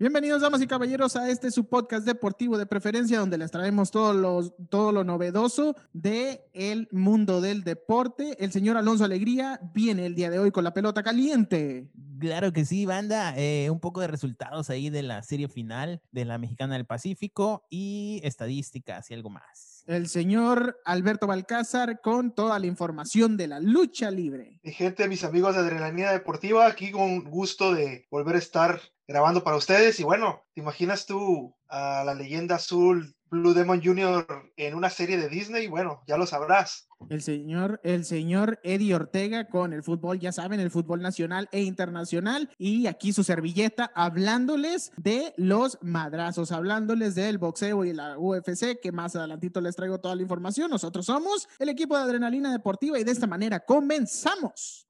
Bienvenidos, damas y caballeros, a este su podcast deportivo de preferencia, donde les traemos todo lo, todo lo novedoso del el mundo del deporte. El señor Alonso Alegría viene el día de hoy con la pelota caliente. Claro que sí, banda. Eh, un poco de resultados ahí de la serie final de la Mexicana del Pacífico y estadísticas y algo más. El señor Alberto Balcázar con toda la información de la lucha libre. Mi gente, mis amigos de Adrenalina Deportiva, aquí con gusto de volver a estar grabando para ustedes. Y bueno, ¿te imaginas tú a la leyenda azul Blue Demon Jr. en una serie de Disney? Bueno, ya lo sabrás. El señor, el señor Eddie Ortega con el fútbol, ya saben, el fútbol nacional e internacional. Y aquí su servilleta hablándoles de los madrazos, hablándoles del boxeo y la UFC, que más adelantito les traigo toda la información. Nosotros somos el equipo de Adrenalina Deportiva y de esta manera comenzamos.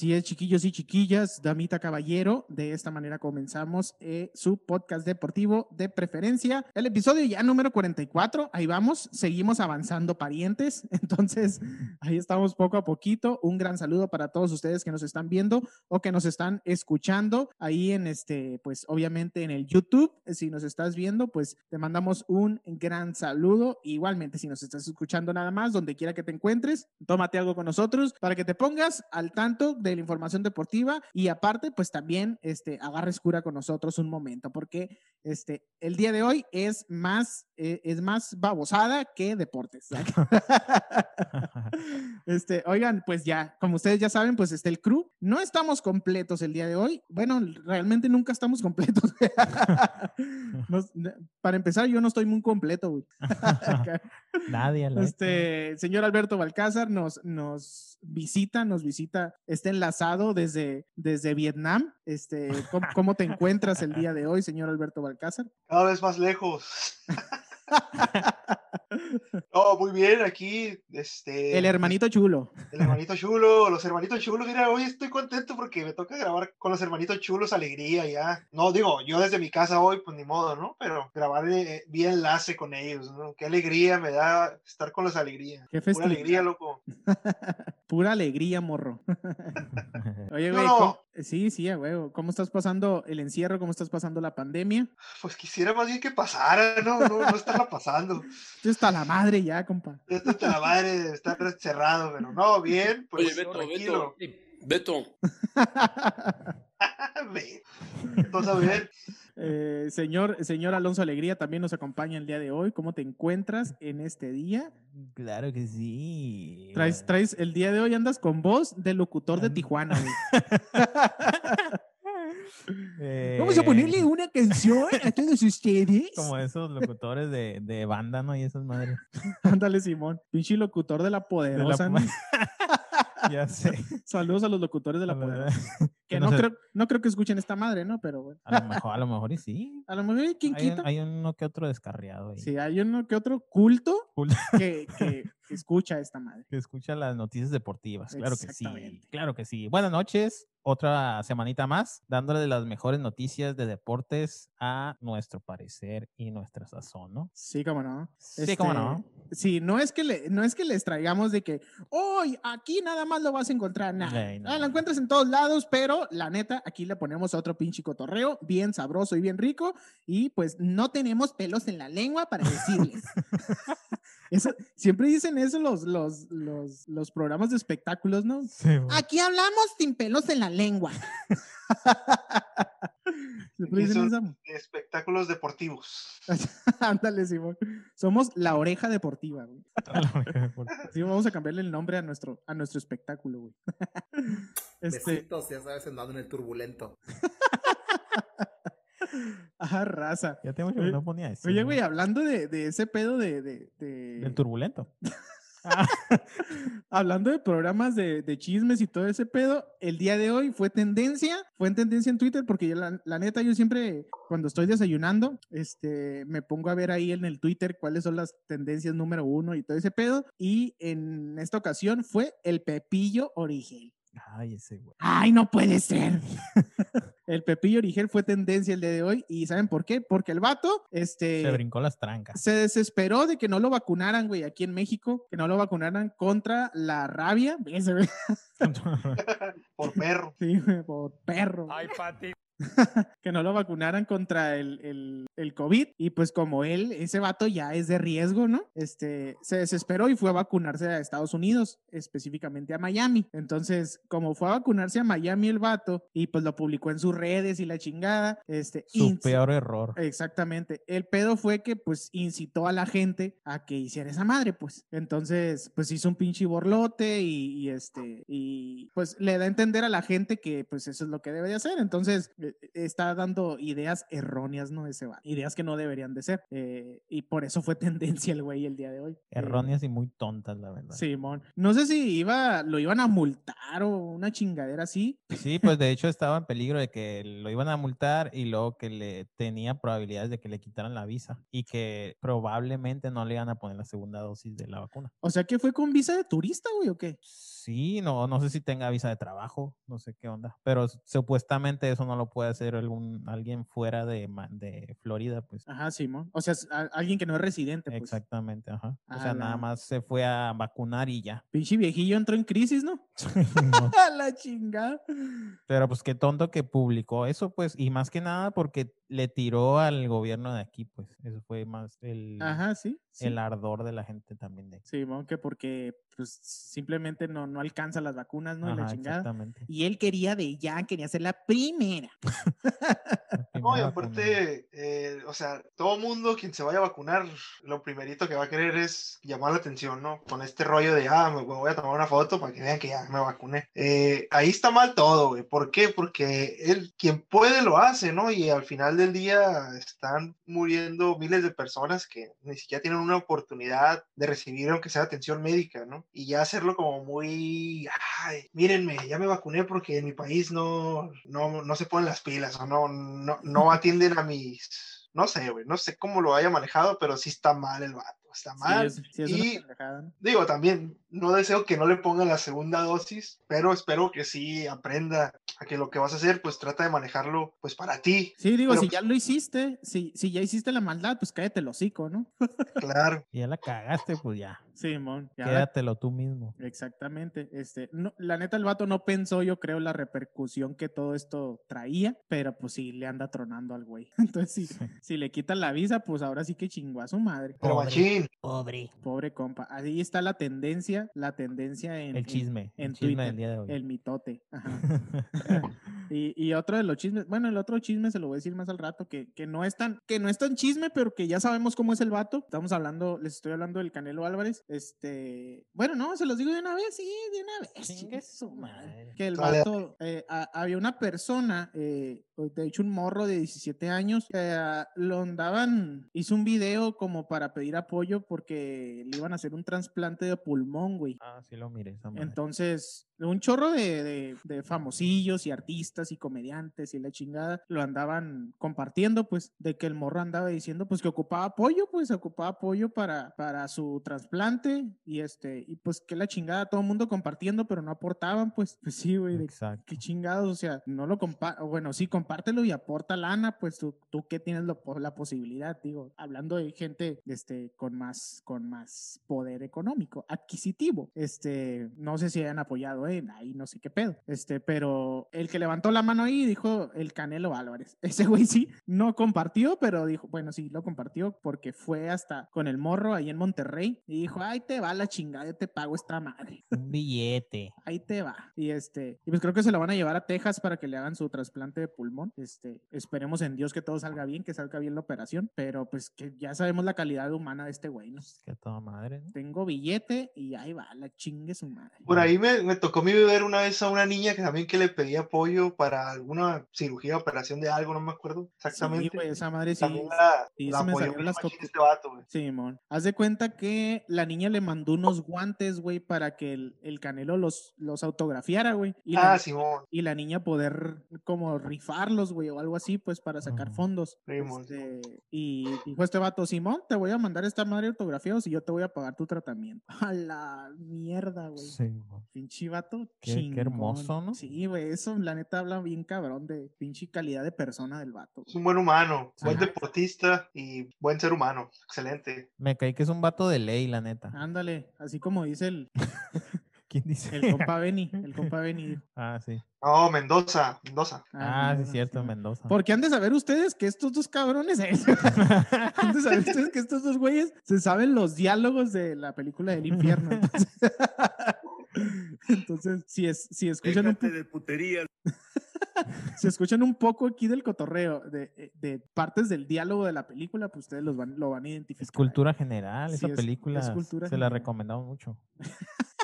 Así es, chiquillos y chiquillas, damita caballero. De esta manera comenzamos eh, su podcast deportivo de preferencia. El episodio ya número 44. Ahí vamos, seguimos avanzando parientes. Entonces, ahí estamos poco a poquito. Un gran saludo para todos ustedes que nos están viendo o que nos están escuchando ahí en este, pues obviamente en el YouTube. Si nos estás viendo, pues te mandamos un gran saludo. Igualmente, si nos estás escuchando nada más, donde quiera que te encuentres, tómate algo con nosotros para que te pongas al tanto de la información deportiva y aparte, pues también este, agarres cura con nosotros un momento, porque este, el día de hoy es más, eh, es más babosada que deportes. este, oigan, pues ya, como ustedes ya saben, pues está el crew. No estamos completos el día de hoy. Bueno, realmente nunca estamos completos. para empezar, yo no estoy muy completo, güey. Nadie. Este, señor Alberto Balcázar nos, nos visita, nos visita, está enlazado desde, desde Vietnam. Este, ¿cómo, ¿Cómo te encuentras el día de hoy, señor Alberto Balcázar? Cada vez más lejos. Oh, muy bien, aquí, este... El hermanito chulo. El hermanito chulo, los hermanitos chulos, mira, hoy estoy contento porque me toca grabar con los hermanitos chulos, alegría ya. No, digo, yo desde mi casa hoy, pues ni modo, ¿no? Pero grabar eh, vía enlace con ellos, ¿no? Qué alegría me da estar con los alegrías. Qué Pura alegría, loco. Pura alegría, morro. Oye, güey, no, sí, sí, güey, ¿cómo estás pasando el encierro? ¿Cómo estás pasando la pandemia? Pues quisiera más bien que pasara, ¿no? No, no estarla pasando. Esto está la madre ya, compa. Esto está la madre, está cerrado, pero no, bien, pues Oye, Beto, tranquilo. Beto. Beto. Todo bien. Eh, señor, señor Alonso Alegría también nos acompaña el día de hoy. ¿Cómo te encuentras en este día? Claro que sí. Traes, traes, el día de hoy andas con voz de locutor de Tijuana. Eh, Vamos a ponerle una canción a todos ustedes. Como esos locutores de, de banda, ¿no? Y esas madres. Ándale, Simón. Pinche locutor de la poderosa. De la... ya sé. Saludos a los locutores de la poderosa. Que no, no, creo, no creo que escuchen esta madre, ¿no? Pero bueno. A lo mejor, a lo mejor y sí. A lo mejor, ¿quién hay, quita? Hay uno que otro descarriado ahí. Sí, hay uno que otro culto, culto. Que, que, que, escucha esta madre. Que escucha las noticias deportivas, claro que sí. Claro que sí. Buenas noches, otra semanita más, dándole las mejores noticias de deportes a nuestro parecer y nuestra sazón, ¿no? Sí, cómo no. Sí, este, cómo no. Sí, no es que le, no es que les traigamos de que hoy aquí nada más lo vas a encontrar, nada. Ey, no. Ah, lo encuentras en todos lados, pero la neta, aquí le ponemos otro pinche cotorreo, bien sabroso y bien rico, y pues no tenemos pelos en la lengua para decirles. Eso, siempre dicen eso los, los, los, los, programas de espectáculos, ¿no? Sí, bueno. Aquí hablamos sin pelos en la lengua. siempre dicen eso. Espectáculos deportivos. Ándale, Simón. Somos la oreja deportiva, güey. Sí, vamos a cambiarle el nombre a nuestro, a nuestro espectáculo, güey. este... Besitos, ya sabes, andando en el turbulento. Ajá, raza. Ya tengo que no ponía eso. Oye, güey, hablando de, de ese pedo de, de, de... Del turbulento. Ah, hablando de programas de, chismes y todo ese pedo, el día de hoy fue tendencia, fue en tendencia en Twitter porque yo, la, la, neta yo siempre cuando estoy desayunando, este, me pongo a ver ahí en el Twitter cuáles son las tendencias número uno y todo ese pedo y en esta ocasión fue el Pepillo Origen. Ay, ese güey. Ay, no puede ser. el Pepillo Origel fue tendencia el día de hoy. ¿Y saben por qué? Porque el vato, este... Se brincó las trancas. Se desesperó de que no lo vacunaran, güey, aquí en México. Que no lo vacunaran contra la rabia. por perro. Sí, por perro. Ay, Pati. que no lo vacunaran contra el, el, el, COVID. Y pues como él, ese vato ya es de riesgo, ¿no? Este, se desesperó y fue a vacunarse a Estados Unidos, específicamente a Miami. Entonces, como fue a vacunarse a Miami el vato y pues lo publicó en sus redes y la chingada, este... Su peor error. Exactamente. El pedo fue que pues incitó a la gente a que hiciera esa madre, pues. Entonces, pues hizo un pinche borlote y, y este, y pues le da a entender a la gente que pues eso es lo que debe de hacer. Entonces, está dando ideas erróneas, ¿no? Ese va. Ideas que no deberían de ser. Eh, y por eso fue tendencia el güey el día de hoy. Eh, erróneas y muy tontas, la verdad. Simón. no sé si iba, lo iban a multar o una chingadera así. Sí, pues de hecho estaba en peligro de que lo iban a multar y luego que le tenía probabilidades de que le quitaran la visa y que probablemente no le iban a poner la segunda dosis de la vacuna. O sea que fue con visa de turista, güey, o qué? Sí, no, no sé si tenga visa de trabajo, no sé qué onda, pero supuestamente eso no lo puede hacer algún, alguien fuera de, de Florida, pues. Ajá, Simón. O sea, alguien que no es residente. Pues. Exactamente, ajá. o sea, nada más se fue a vacunar y ya. Pinche viejillo entró en crisis, ¿no? no. la chingada. Pero pues qué tonto que publicó eso, pues, y más que nada porque le tiró al gobierno de aquí, pues. Eso fue más el, Ajá, sí, el ardor de la gente también de. Sí, que porque pues simplemente no, no alcanza las vacunas, ¿no? la chingada. Exactamente. Y él quería de ya, quería ser la primera. no, y aparte, eh, o sea, todo mundo quien se vaya a vacunar, lo primerito que va a querer es llamar la atención, ¿no? Con este rollo de, ah, me voy a tomar una foto para que vean que ya me vacuné. Eh, ahí está mal todo, güey. ¿Por qué? Porque él, quien puede, lo hace, ¿no? Y al final del día están muriendo miles de personas que ni siquiera tienen una oportunidad de recibir, aunque sea atención médica, ¿no? Y ya hacerlo como muy, ay, mírenme, ya me vacuné porque en mi país no, no, no se ponen las pilas o no, no, no atienden a mis, no sé, güey, no sé cómo lo haya manejado, pero sí está mal el vato está mal. y digo, también no deseo que no le ponga la segunda dosis, pero espero que sí aprenda a que lo que vas a hacer, pues trata de manejarlo, pues para ti. Sí, digo, si pues ya lo hiciste, si, si ya hiciste la maldad, pues cállate el hocico, ¿no? claro. Y ya la cagaste, pues ya. Simón. Quédatelo tú mismo. Exactamente. Este, no, la neta, el vato no pensó, yo creo, la repercusión que todo esto traía, pero pues sí le anda tronando al güey. Entonces, si, si le quitan la visa, pues ahora sí que chingó a su madre. Pero machín. Pobre. Pobre compa. Ahí está la tendencia, la tendencia en. El chisme. En, el chisme del día de hoy. El mitote. y, y, otro de los chismes, bueno, el otro chisme se lo voy a decir más al rato, que, que no es tan, que no es tan chisme, pero que ya sabemos cómo es el vato. Estamos hablando, les estoy hablando del Canelo Álvarez. Este, bueno, no, se los digo de una vez, sí, de una vez. su madre. Que el vato, eh, había una persona, eh, de hecho un morro de 17 años, que lo andaban, hizo un video como para pedir apoyo porque le iban a hacer un trasplante de pulmón, güey. Ah, sí lo miré. Entonces, un chorro de, de, famosillos y artistas y comediantes y la chingada lo andaban compartiendo, pues, de que el morro andaba diciendo, pues, que ocupaba apoyo, pues, ocupaba apoyo para, para su trasplante y este, y pues, que la chingada, todo el mundo compartiendo, pero no aportaban, pues, pues sí, güey, Exacto. qué chingados, o sea, no lo compa bueno, sí, compártelo y aporta lana, pues, tú, tú que tienes la posibilidad, digo, hablando de gente, este, con más, con más poder económico, adquisitivo, este, no sé si hayan apoyado ahí no sé qué pedo. Este, pero el que levantó la mano ahí dijo el Canelo Álvarez. Ese güey sí, no compartió, pero dijo, bueno, sí, lo compartió porque fue hasta con el morro ahí en Monterrey y dijo, ahí te va la chingada, te pago esta madre. Un billete. Ahí te va. Y este, y pues creo que se lo van a llevar a Texas para que le hagan su trasplante de pulmón. Este, esperemos en Dios que todo salga bien, que salga bien la operación, pero pues que ya sabemos la calidad humana de este güey, ¿no? Que toda madre. Tengo billete y ahí va, la chingue su madre. Por ahí me, me tocó tocó a mí ver una vez a una niña que también que le pedía apoyo para alguna cirugía, operación de algo, no me acuerdo exactamente. Sí, güey, esa madre sí. También la, sí, la apoyó las este vato, güey. Simón. Haz de cuenta que la niña le mandó unos guantes, güey, para que el, el Canelo los, los autografiara, güey. Y, la, Ah, Simón. y la niña poder como rifarlos, güey, o algo así, pues para sacar fondos. Simón, Este, y dijo este vato, Simón, te voy a mandar esta madre autografiados y yo te voy a pagar tu tratamiento. A la mierda, güey. Sí, güey. Pinche vato Qué- qué chingón. hermoso, ¿no? Sí, güey, eso la neta habla bien cabrón de pinche calidad de persona del vato. Es un buen humano, buen Ajá. deportista y buen ser humano. Excelente. Me caí que es un vato de ley, la neta. Ándale, así como dice el, ¿Quién dice? el compa Benny, el compa Benny. ah, sí. No, Mendoza, Mendoza. Ah, sí, Mendoza, cierto, sí. Mendoza. Porque han de saber ustedes que estos dos cabrones, han de saber ustedes que estos dos güeyes se saben los diálogos de la película del infierno. Entonces, entonces, si, es, si escuchan un, de putería. si escuchan un poco aquí del cotorreo, de, eh, de partes del diálogo de la película, pues ustedes los van, lo van a identificar. Es cultura general, Sí, esa es- película es cultura se la recomendamos mucho.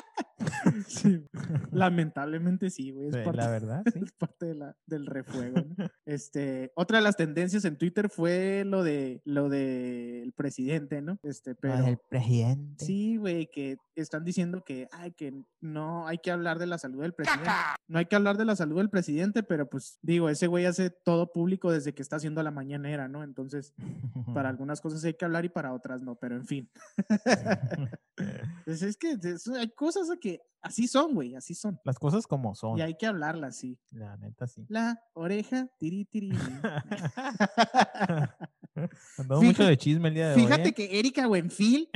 Sí, lamentablemente sí, güey. Es, Sí, parte, la verdad, sí. es parte de la, del refuego. ¿no? Este, otra de las tendencias en Twitter fue lo de lo del presidente, ¿no? Este, pero Ah, el presidente. sí, güey, que están diciendo que, ay, que no hay que hablar de la salud del presidente. No hay que hablar de la salud del presidente, pero pues digo, ese güey hace todo público desde que está haciendo la mañanera, ¿no? Entonces, para algunas cosas hay que hablar y para otras no, pero en fin. Pues es que es- hay cosas que así son, güey, así son. Las cosas como son. Y hay que hablarlas, sí. La neta, sí. La oreja, tiri, tiri. Andamos mucho Fíjate- de chisme el día de hoy. Fíjate ¿eh? que Erika Buenfil,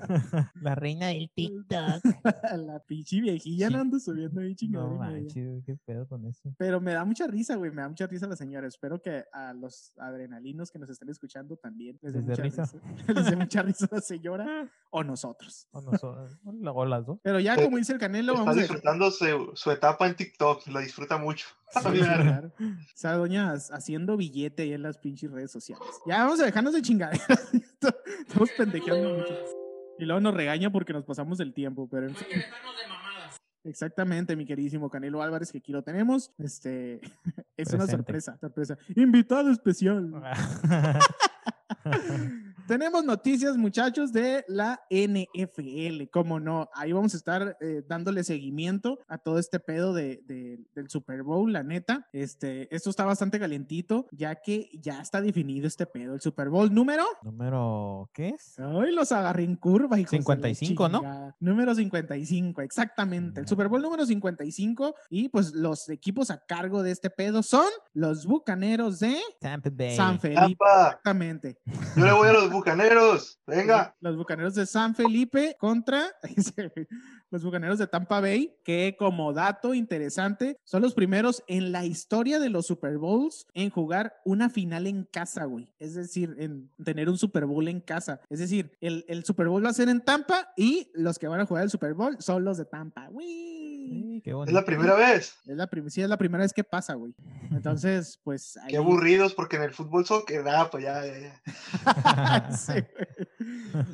La reina del TikTok. la pinche viejilla, Sí. no ando subiendo ahí No y media. manches, qué pedo con eso. Pero me da mucha risa, güey, me da mucha risa la señora. Espero que a los adrenalinos que nos estén escuchando también les dé ¿Les dé mucha risa? risa. les dé mucha risa la señora o nosotros. O, nosotros, o las dos. Pero ya Eh, como dice el Canelo, Está vamos a disfrutando su, su etapa en TikTok, lo disfruta mucho. Sí, claro. O sea, doña haciendo billete ahí en las pinches redes sociales. Ya vamos a dejarnos de chingaderas. Estamos pendejeando mucho. Y luego nos regaña porque nos pasamos del tiempo, pero en fin. Exactamente, mi queridísimo Canelo Álvarez, que aquí lo tenemos. Este es una sorpresa, sorpresa. Invitado especial. Tenemos noticias, muchachos, de la NFL. Como no, ahí vamos a estar eh, dándole seguimiento a todo este pedo de, de- del Super Bowl, la neta. Este, esto está bastante calientito, ya que ya está definido este pedo. El Super Bowl número. Número, ¿qué es? Ay, los agarré en curva, hijos de la 55, ¿no? Número 55, exactamente. El Super Bowl número 55. Y pues los equipos a cargo de este pedo son los bucaneros de Tampa Bay. San Felipe. Tampa. Exactamente. Yo le voy a los bucaneros. Venga. Los bucaneros de San Felipe contra los bucaneros de Tampa Bay, que como dato interesante, son los primeros en la historia de los Super Bowls en jugar una final en casa, güey. Es decir, en tener un Super Bowl en casa. Es decir, el, el Super Bowl va a ser en Tampa y los que van a jugar el Super Bowl son los de Tampa. ¡Uy! Sí, qué Es la primera vez. Es la, prim- sí, es la primera vez que pasa, güey. Entonces, pues ahí... Qué aburridos porque en el fútbol soccer, ah, pues ya, ya, ya. Sí,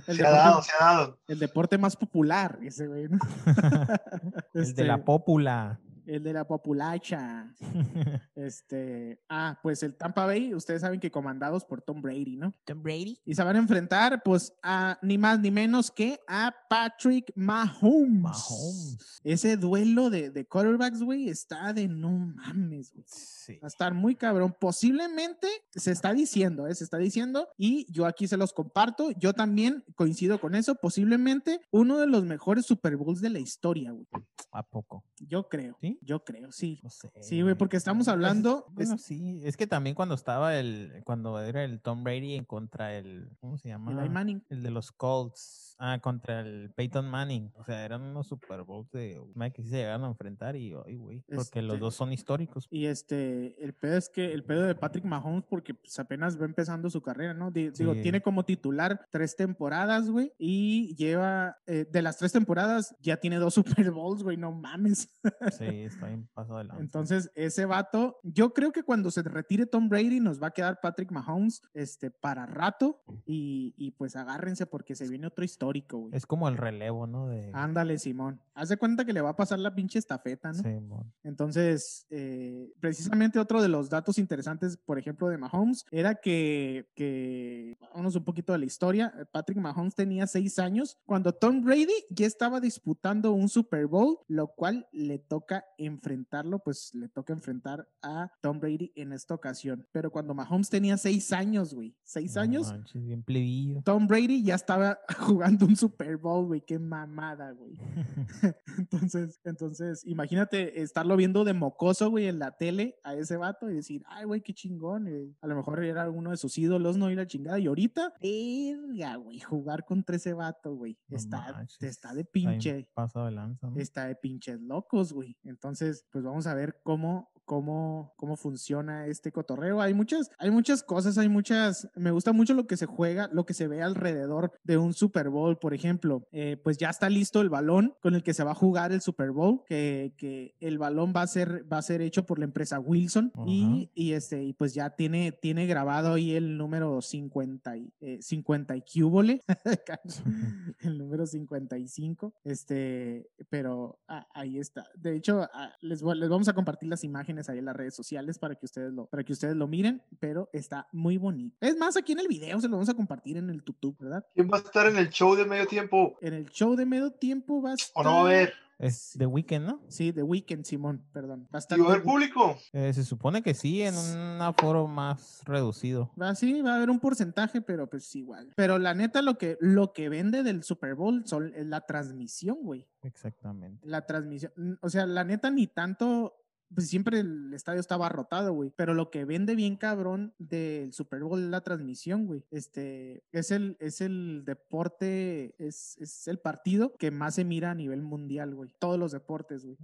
el, Se ha dado, se ha dado. el deporte más popular, ese güey. ¿no? El de la Este, pópula. El de la populacha. Este, ah, pues el Tampa Bay, ustedes saben que comandados por Tom Brady, ¿no? Tom Brady. Y se van a enfrentar, pues, a ni más ni menos que a Patrick Mahomes. Mahomes. Ese duelo de, de quarterbacks, güey, está de no mames, güey. Sí. Va a estar muy cabrón. Posiblemente se está diciendo, ¿eh? se está diciendo, y yo aquí se los comparto. Yo también coincido con eso. Posiblemente uno de los mejores Super Bowls de la historia, güey. ¿A poco? Yo creo. ¿Sí? Yo creo, sí. No sé. Sí, güey, porque estamos Es- hablando- Bueno, es- sí. Es que también cuando estaba el. Cuando era el Tom Brady en contra el. ¿Cómo se llama? Eli Manning. El de los Colts. Ah, contra el Peyton Manning. O sea, eran unos Super Bowls de. que sí se llegaron a enfrentar y. Ay, güey. Porque los dos son históricos. Y este, el pedo es que el pedo de Patrick Mahomes, porque pues apenas va empezando su carrera, ¿no? Di- Digo, Sí. tiene como titular tres temporadas, güey, y lleva, eh, de las tres temporadas, ya tiene dos Super Bowls, güey, no mames. Sí, está bien pasado de Entonces, ese vato, yo creo que cuando se retire Tom Brady nos va a quedar Patrick Mahomes este, para rato y, y pues agárrense porque se viene otro histórico, güey. Es como el relevo, ¿no? De... Ándale, Simón. Haz de cuenta que le va a pasar la pinche estafeta, ¿no? Simón. Entonces, eh, precisamente otro de los datos interesantes, por ejemplo, de Mahomes, era que, que, vamos un poquito de la historia, Patrick Mahomes tenía seis años cuando Tom Brady ya estaba disputando un Super Bowl, lo cual le toca enfrentarlo, pues le toca enfrentar a Tom Brady en esta ocasión. Pero cuando Mahomes tenía seis años, güey, seis No años, manches, bien plebillo. Tom Brady ya estaba jugando un Super Bowl, güey, qué mamada, güey. Entonces, entonces, imagínate estarlo viendo de mocoso, güey, en la tele a ese vato y decir, ay, güey, qué chingón. güey". A lo mejor era uno de sus ídolos, no y la chingada. Y ahorita, verga, güey, jugar contra ese vato, güey. No Está, manches, está de está pinche. Pasado de lanza, ¿no? Está de pinches locos, güey. Entonces, pues vamos a ver cómo, cómo, cómo funciona este cotorreo. Hay muchas, hay muchas cosas, hay muchas. Me gusta mucho lo que se juega, lo que se ve alrededor de un Super Bowl, por ejemplo. Eh, pues ya está listo el balón con el que se va a jugar el Super Bowl, que, que el balón va a ser, va a ser hecho por la empresa Wilson y, y este, y pues ya tiene, tiene grabado ahí el número 50 y, eh, 50 y cúbole, el número 55. Este, pero ah, ahí está. De hecho, ah, les, les vamos a compartir las imágenes ahí en las redes sociales para que ustedes lo, para que ustedes lo miren, pero está muy bonito. Es más, aquí en el video se lo vamos a compartir en el YouTube, ¿verdad? ¿Quién va a estar en el show de medio tiempo? En el show de medio tiempo va a ¿O no va a estar- haber? Es The Weeknd, ¿no? Sí, The Weeknd, Simón, perdón. Va a estar ¿Y va a haber público? Eh, se supone que sí, en un aforo más reducido. Va, sí, va a haber un porcentaje, pero pues igual. Pero la neta, lo que, lo que vende del Super Bowl son, es la transmisión, güey. Exactamente. La transmisión. O sea, la neta, ni tanto. Pues siempre el estadio estaba rotado, güey. Pero lo que vende bien cabrón del Super Bowl es la transmisión, güey. Este es el, es el deporte, es, es el partido que más se mira a nivel mundial, güey. Todos los deportes, güey.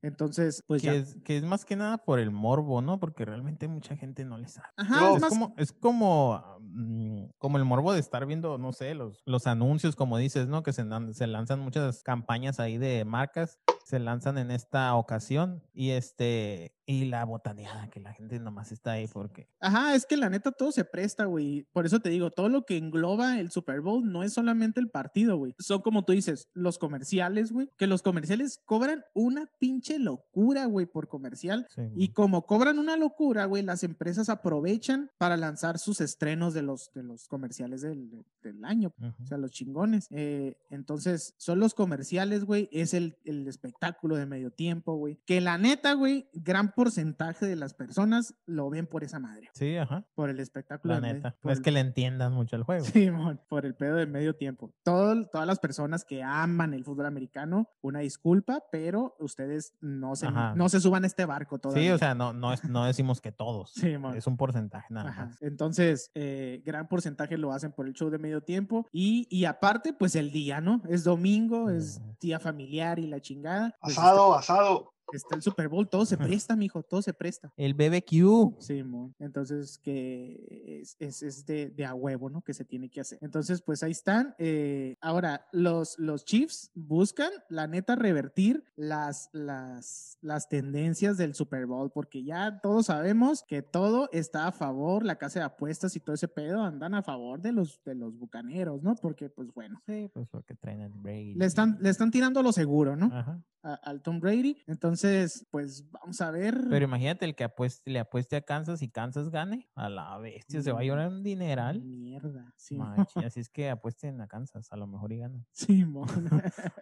Entonces, pues que, ya. es, que es más que nada por el morbo, ¿no? Porque realmente mucha gente no le sabe. Ajá, No, es más- como, es como, mm, como el morbo de estar viendo, no sé, los, los anuncios, como dices, ¿no? Que se, se lanzan muchas campañas ahí de marcas, se lanzan en esta ocasión y este, y la botaneada, que la gente nomás está ahí porque... Ajá, es que la neta todo se presta, güey. Por eso te digo, todo lo que engloba el Super Bowl no es solamente el partido, güey. Son como tú dices, los comerciales, güey. Que los comerciales cobran una pinche locura, güey, por comercial. sí, Y como cobran una locura, güey, las empresas aprovechan para lanzar sus estrenos de los, de los comerciales del, del año. O sea, los chingones. Eh, entonces, son los comerciales, güey. Es el, el espectáculo de medio tiempo, güey. Que la neta, güey, gran porcentaje de las personas lo ven por esa madre. Sí, ajá. Por el espectáculo. La neta. No es el- que le entiendan mucho el juego. Sí, mon, por el pedo de medio tiempo. Todo- todas las personas que aman el fútbol americano, una disculpa, pero ustedes no se, Ajá. no se suban a este barco todavía. Sí, o sea, no, no, es- no decimos que todos. Sí, mon. es un porcentaje nada Ajá. más. Entonces, eh, gran porcentaje lo hacen por el show de medio tiempo. Y, y aparte, pues el día, ¿no? Es domingo, es día familiar y la chingada. pues, Asado, asado. Está, el Super Bowl, todo se presta, mijo, todo se presta. El BBQ. Sí, mon. entonces que es, es, es de, de a huevo, ¿no? Que se tiene que hacer. Entonces, pues ahí están. Eh, ahora, los, los Chiefs buscan, la neta, revertir las, las, las tendencias del Super Bowl, porque ya todos sabemos que todo está a favor, la casa de apuestas y todo ese pedo andan a favor de los, de los bucaneros, ¿no? Porque, pues bueno, Sí, pues porque traen el Brady. le están, le están tirando lo seguro, ¿no? Ajá. A- al Tom Brady. Entonces, pues vamos a ver. Pero imagínate el que apueste, le apueste a Kansas y Kansas gane. A la bestia, se va a llorar un dineral. Mierda, sí. Machi, así es que apuesten a Kansas, a lo mejor y ganan. Sí.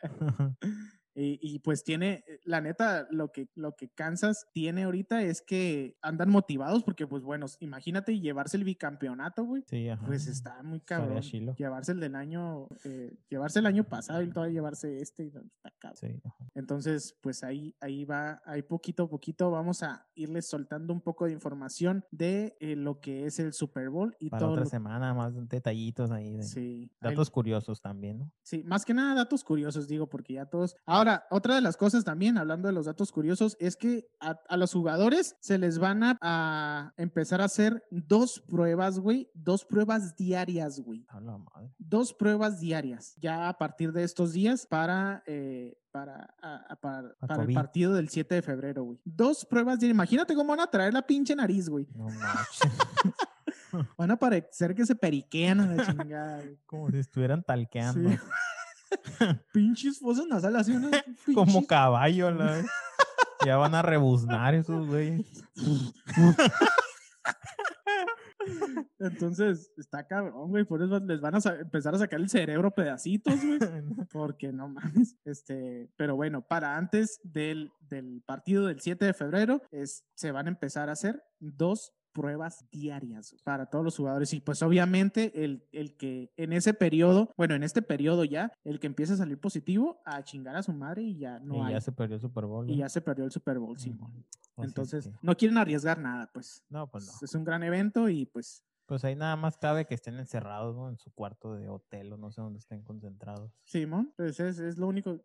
Y, y, pues tiene, eh, la neta, lo que, lo que Kansas tiene ahorita es que andan motivados porque, pues bueno, imagínate llevarse el bicampeonato, güey. Sí, ajá. Pues está muy cabrón. Llevarse el del año, eh, llevarse el año pasado y todavía llevarse este, está cabrón. Sí. Entonces, pues ahí, ahí va, ahí poquito a poquito vamos a irles soltando un poco de información de eh, lo que es el Super Bowl y Para todo. otra lo- semana, más detallitos ahí. De, Sí, ahí- Datos curiosos también, ¿no? Sí, más que nada datos curiosos, digo, porque ya todos. Ahora, otra de las cosas también, hablando de los datos curiosos, es que a, a los jugadores se les van a, a empezar a hacer dos pruebas, güey, dos pruebas diarias, güey. A la madre. Dos pruebas diarias, ya a partir de estos días para, eh, para, para, el partido del 7 de febrero, güey. Dos pruebas de... Imagínate cómo van a traer la pinche nariz, güey. No Van a parecer que se periquean a la chingada. Como si estuvieran talqueando. Pinches fosas nasales así. Como caballo, la Ya van a rebuznar esos güeyes. Entonces, está cabrón, güey. Por eso les van a empezar a sacar el cerebro pedacitos, güey. Porque no mames. Este, pero bueno, para antes del, del partido del 7 de febrero, es, se van a empezar a hacer dos pruebas diarias para todos los jugadores. Y pues obviamente el, el, que en ese periodo, bueno, en este periodo ya, el que empieza a salir positivo, a chingar a su madre y ya no y ya se perdió el Super Bowl. Y ya se perdió el Super Bowl, sí. Entonces, no quieren arriesgar nada, pues. No, pues no. Es un gran evento y pues pues ahí nada más cabe que estén encerrados, ¿no? En su cuarto de hotel o no sé dónde estén concentrados. Simón, pues es, es lo único,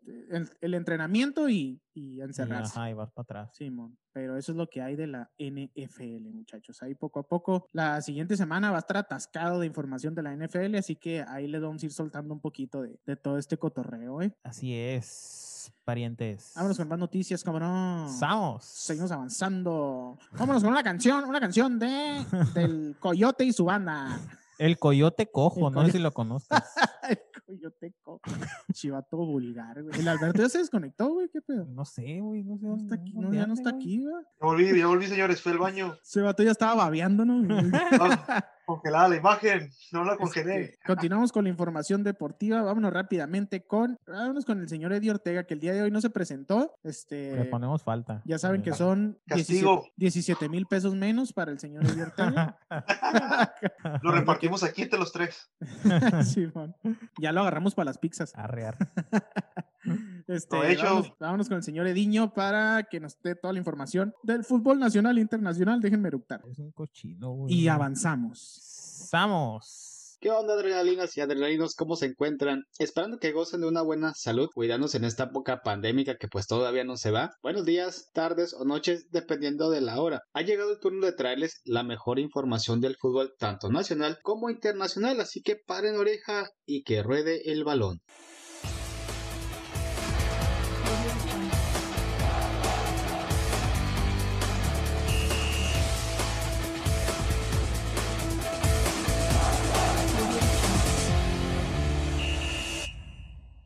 el, entrenamiento y, y encerrarse. Ajá, y vas para atrás. Simón, pero eso es lo que hay de la NFL, muchachos. Ahí poco a poco, la siguiente semana va a estar atascado de información de la NFL, así que ahí le vamos a ir soltando un poquito de, de todo este cotorreo, ¿eh? Así es parientes. Vámonos con más noticias, cabrón. Vamos. Seguimos avanzando. Vámonos con una canción, una canción de del Coyote y su banda. El Coyote Cojo, no sé si lo conozcas. el Coyote Cojo. Chivato vulgar, güey. El Alberto ya se desconectó, güey. ¿Qué pedo? No sé, güey. No sé dónde está aquí. No, ya no está aquí, güey. Ya volví, ya volví, señores. Fue el baño. Ese vato ya estaba babeando, ¿no? congelada la imagen, no la congelé. Este, continuamos con la información deportiva. Vámonos rápidamente con, vámonos con el señor Eddie Ortega, que el día de hoy no se presentó. Este, Le ponemos falta. Ya saben que son 17 mil pesos menos para el señor Eddie Ortega. lo repartimos aquí entre los tres. sí, ya lo agarramos para las pizzas. Arrear. Este, vámonos, con el señor Ediño para que nos dé toda la información del fútbol nacional e internacional. Déjenme eructar. Es un cochino, güey. Y avanzamos. Vamos. ¿Qué onda adrenalinas y adrenalinos? ¿Cómo se encuentran? Esperando que gocen de una buena salud, cuidándose en esta época pandémica que pues todavía no se va. Buenos días, tardes o noches, dependiendo de la hora. Ha llegado el turno de traerles la mejor información del fútbol, tanto nacional como internacional, así que paren oreja y que ruede el balón.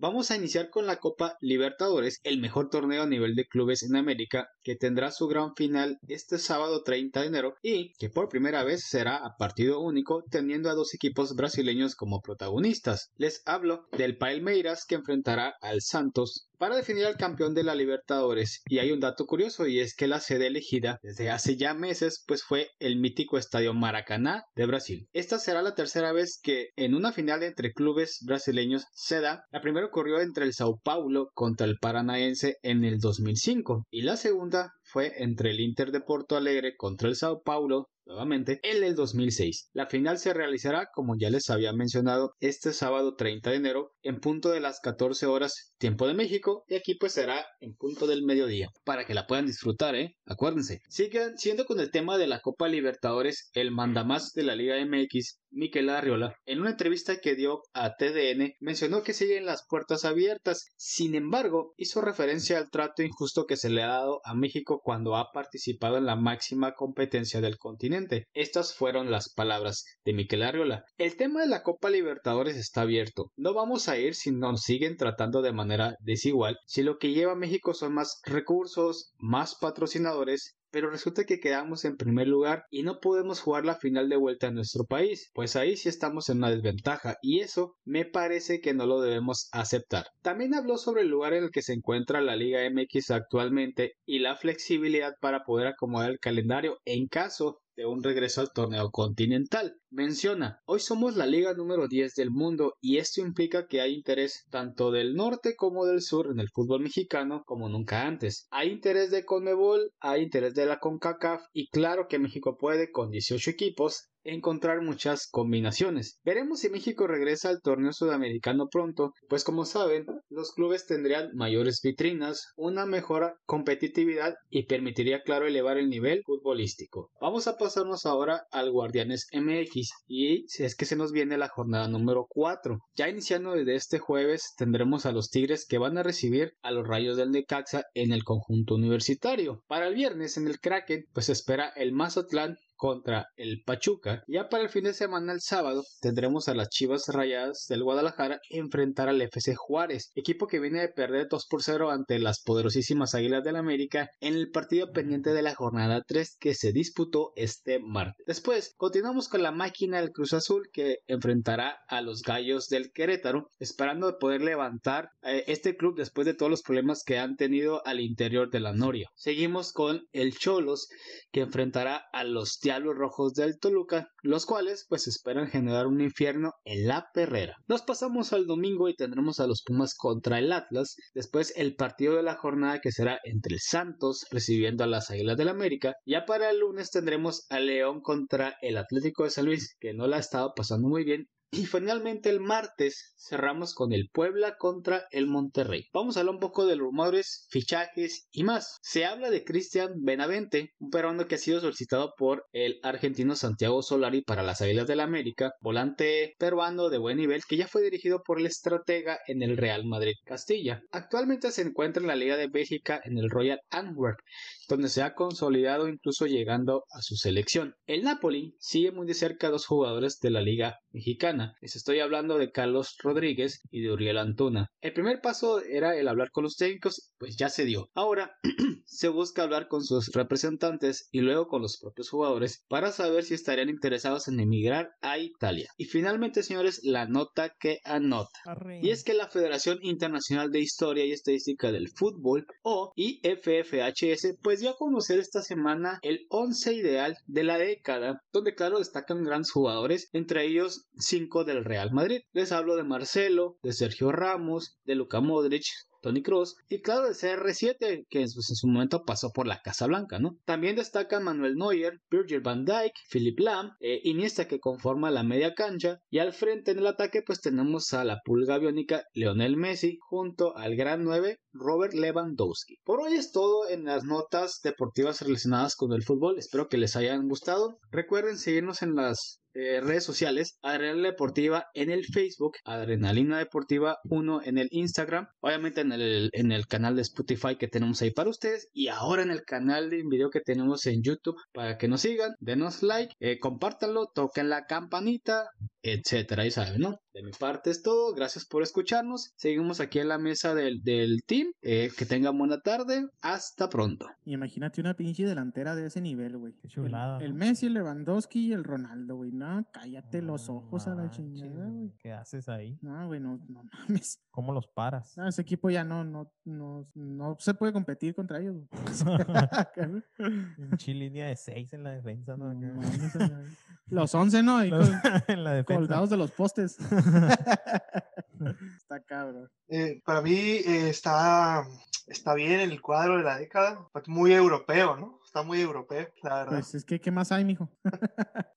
Vamos a iniciar con la Copa Libertadores, el mejor torneo a nivel de clubes en América, que tendrá su gran final este sábado 30 de enero y que por primera vez será a partido único, teniendo a dos equipos brasileños como protagonistas. Les hablo del Palmeiras que enfrentará al Santos para definir al campeón de la Libertadores. Y hay un dato curioso y es que la sede elegida desde hace ya meses pues fue el mítico estadio Maracaná de Brasil. Esta será la tercera vez que en una final entre clubes brasileños se da. La primera ocurrió entre el Sao Paulo contra el Paranaense en el 2005 y la segunda fue entre el Inter de Porto Alegre contra el Sao Paulo nuevamente en el 2006. La final se realizará, como ya les había mencionado, este sábado 30 de enero en punto de las 14 horas tiempo de México y aquí pues será en punto del mediodía para que la puedan disfrutar, ¿eh? Acuérdense. Sigan siendo con el tema de la Copa Libertadores, el mandamás de la Liga MX, Miquel Arriola, en una entrevista que dio a TDN, mencionó que siguen las puertas abiertas. Sin embargo, hizo referencia al trato injusto que se le ha dado a México cuando ha participado en la máxima competencia del continente estas fueron las palabras de Miquel Arriola. El tema de la Copa Libertadores está abierto. No vamos a ir si nos siguen tratando de manera desigual, si lo que lleva a México son más recursos, más patrocinadores pero resulta que quedamos en primer lugar y no podemos jugar la final de vuelta en nuestro país, pues ahí sí estamos en una desventaja y eso me parece que no lo debemos aceptar. También habló sobre el lugar en el que se encuentra la Liga MX actualmente y la flexibilidad para poder acomodar el calendario en caso de un regreso al torneo continental. Menciona, hoy somos la liga número 10 del mundo y esto implica que hay interés tanto del norte como del sur en el fútbol mexicano como nunca antes. Hay interés de Conmebol, hay interés de la CONCACAF y claro que México puede con 18 equipos encontrar muchas combinaciones. Veremos si México regresa al torneo sudamericano pronto, pues como saben, los clubes tendrían mayores vitrinas, una mejor competitividad y permitiría, claro, elevar el nivel futbolístico. Vamos a pasarnos ahora al Guardianes MX y es que se nos viene la jornada número 4. Ya iniciando desde este jueves tendremos a los Tigres que van a recibir a los Rayos del Necaxa en el conjunto universitario. Para el viernes en el Kraken pues espera el Mazatlán contra el Pachuca. Ya para el fin de semana, el sábado, tendremos a las Chivas Rayadas del Guadalajara enfrentar al FC Juárez, equipo que viene de perder 2 por 0 ante las poderosísimas Águilas del América en el partido pendiente de la jornada 3 que se disputó este martes. Después, continuamos con la máquina del Cruz Azul que enfrentará a los Gallos del Querétaro, esperando poder levantar eh, este club después de todos los problemas que han tenido al interior de la Noria. Seguimos con el Cholos que enfrentará a los Diablos Rojos del Toluca, los cuales pues esperan generar un infierno en la perrera. Nos pasamos al domingo y tendremos a los Pumas contra el Atlas, después el partido de la jornada que será entre el Santos recibiendo a las Águilas del América, ya para el lunes tendremos a León contra el Atlético de San Luis, que no la ha estado pasando muy bien y finalmente el martes cerramos con el Puebla contra el Monterrey. Vamos a hablar un poco de rumores, fichajes y más. Se habla de Cristian Benavente, un peruano que ha sido solicitado por el argentino Santiago Solari para las Águilas del la América, volante peruano de buen nivel que ya fue dirigido por el estratega en el Real Madrid Castilla. Actualmente se encuentra en la Liga de Bélgica en el Royal Antwerp, donde se ha consolidado incluso llegando a su selección. El Napoli sigue muy de cerca a dos jugadores de la Liga Mexicana les estoy hablando de Carlos Rodríguez y de Uriel Antuna. El primer paso era el hablar con los técnicos, pues ya se dio. Ahora se busca hablar con sus representantes y luego con los propios jugadores para saber si estarían interesados en emigrar a Italia. Y finalmente, señores, la nota que anota. Y es que la Federación Internacional de Historia y Estadística del Fútbol, o IFFHS, pues dio a conocer esta semana el 11 ideal de la década, donde claro destacan grandes jugadores, entre ellos cinco del Real Madrid. Les hablo de Marcelo, de Sergio Ramos, de Luka Modric, Tony Cross y claro de CR7 que en su momento pasó por la Casa Blanca, ¿no? También destacan Manuel Neuer, Virgil van Dijk, Philip Lam, eh, Iniesta que conforma la media cancha y al frente en el ataque pues tenemos a la pulga biónica Leonel Messi junto al gran 9 Robert Lewandowski. Por hoy es todo en las notas deportivas relacionadas con el fútbol, espero que les hayan gustado. Recuerden seguirnos en las eh, redes sociales, Adrenalina Deportiva en el Facebook, Adrenalina Deportiva 1 en el Instagram, obviamente en el, en el canal de Spotify que tenemos ahí para ustedes y ahora en el canal de video que tenemos en YouTube para que nos sigan, denos like, eh, compártanlo, toquen la campanita, etcétera, y saben, ¿no? De mi parte es todo, gracias por escucharnos, seguimos aquí en la mesa del, del team, eh, que tengan buena tarde, hasta pronto. Imagínate una pinche delantera de ese nivel, güey. Qué chulada. El, el. Messi, el Lewandowski y el Ronaldo, güey. No, cállate los ojos a la chingada, güey. ¿Qué haces ahí? No, güey, no, no mames. ¿Cómo los paras? No, ese equipo ya no, no, no, no se puede competir contra ellos. Pinche línea de 6 en la defensa, ¿no? Los 11, ¿no? Ahí Los- col- en la defensa. colgados de los postes. Está cabrón. Eh, para mí eh, está, está bien el cuadro de la década, pues, muy europeo, ¿no? Está muy europeo, la verdad. Pues es que, ¿qué más hay, mijo?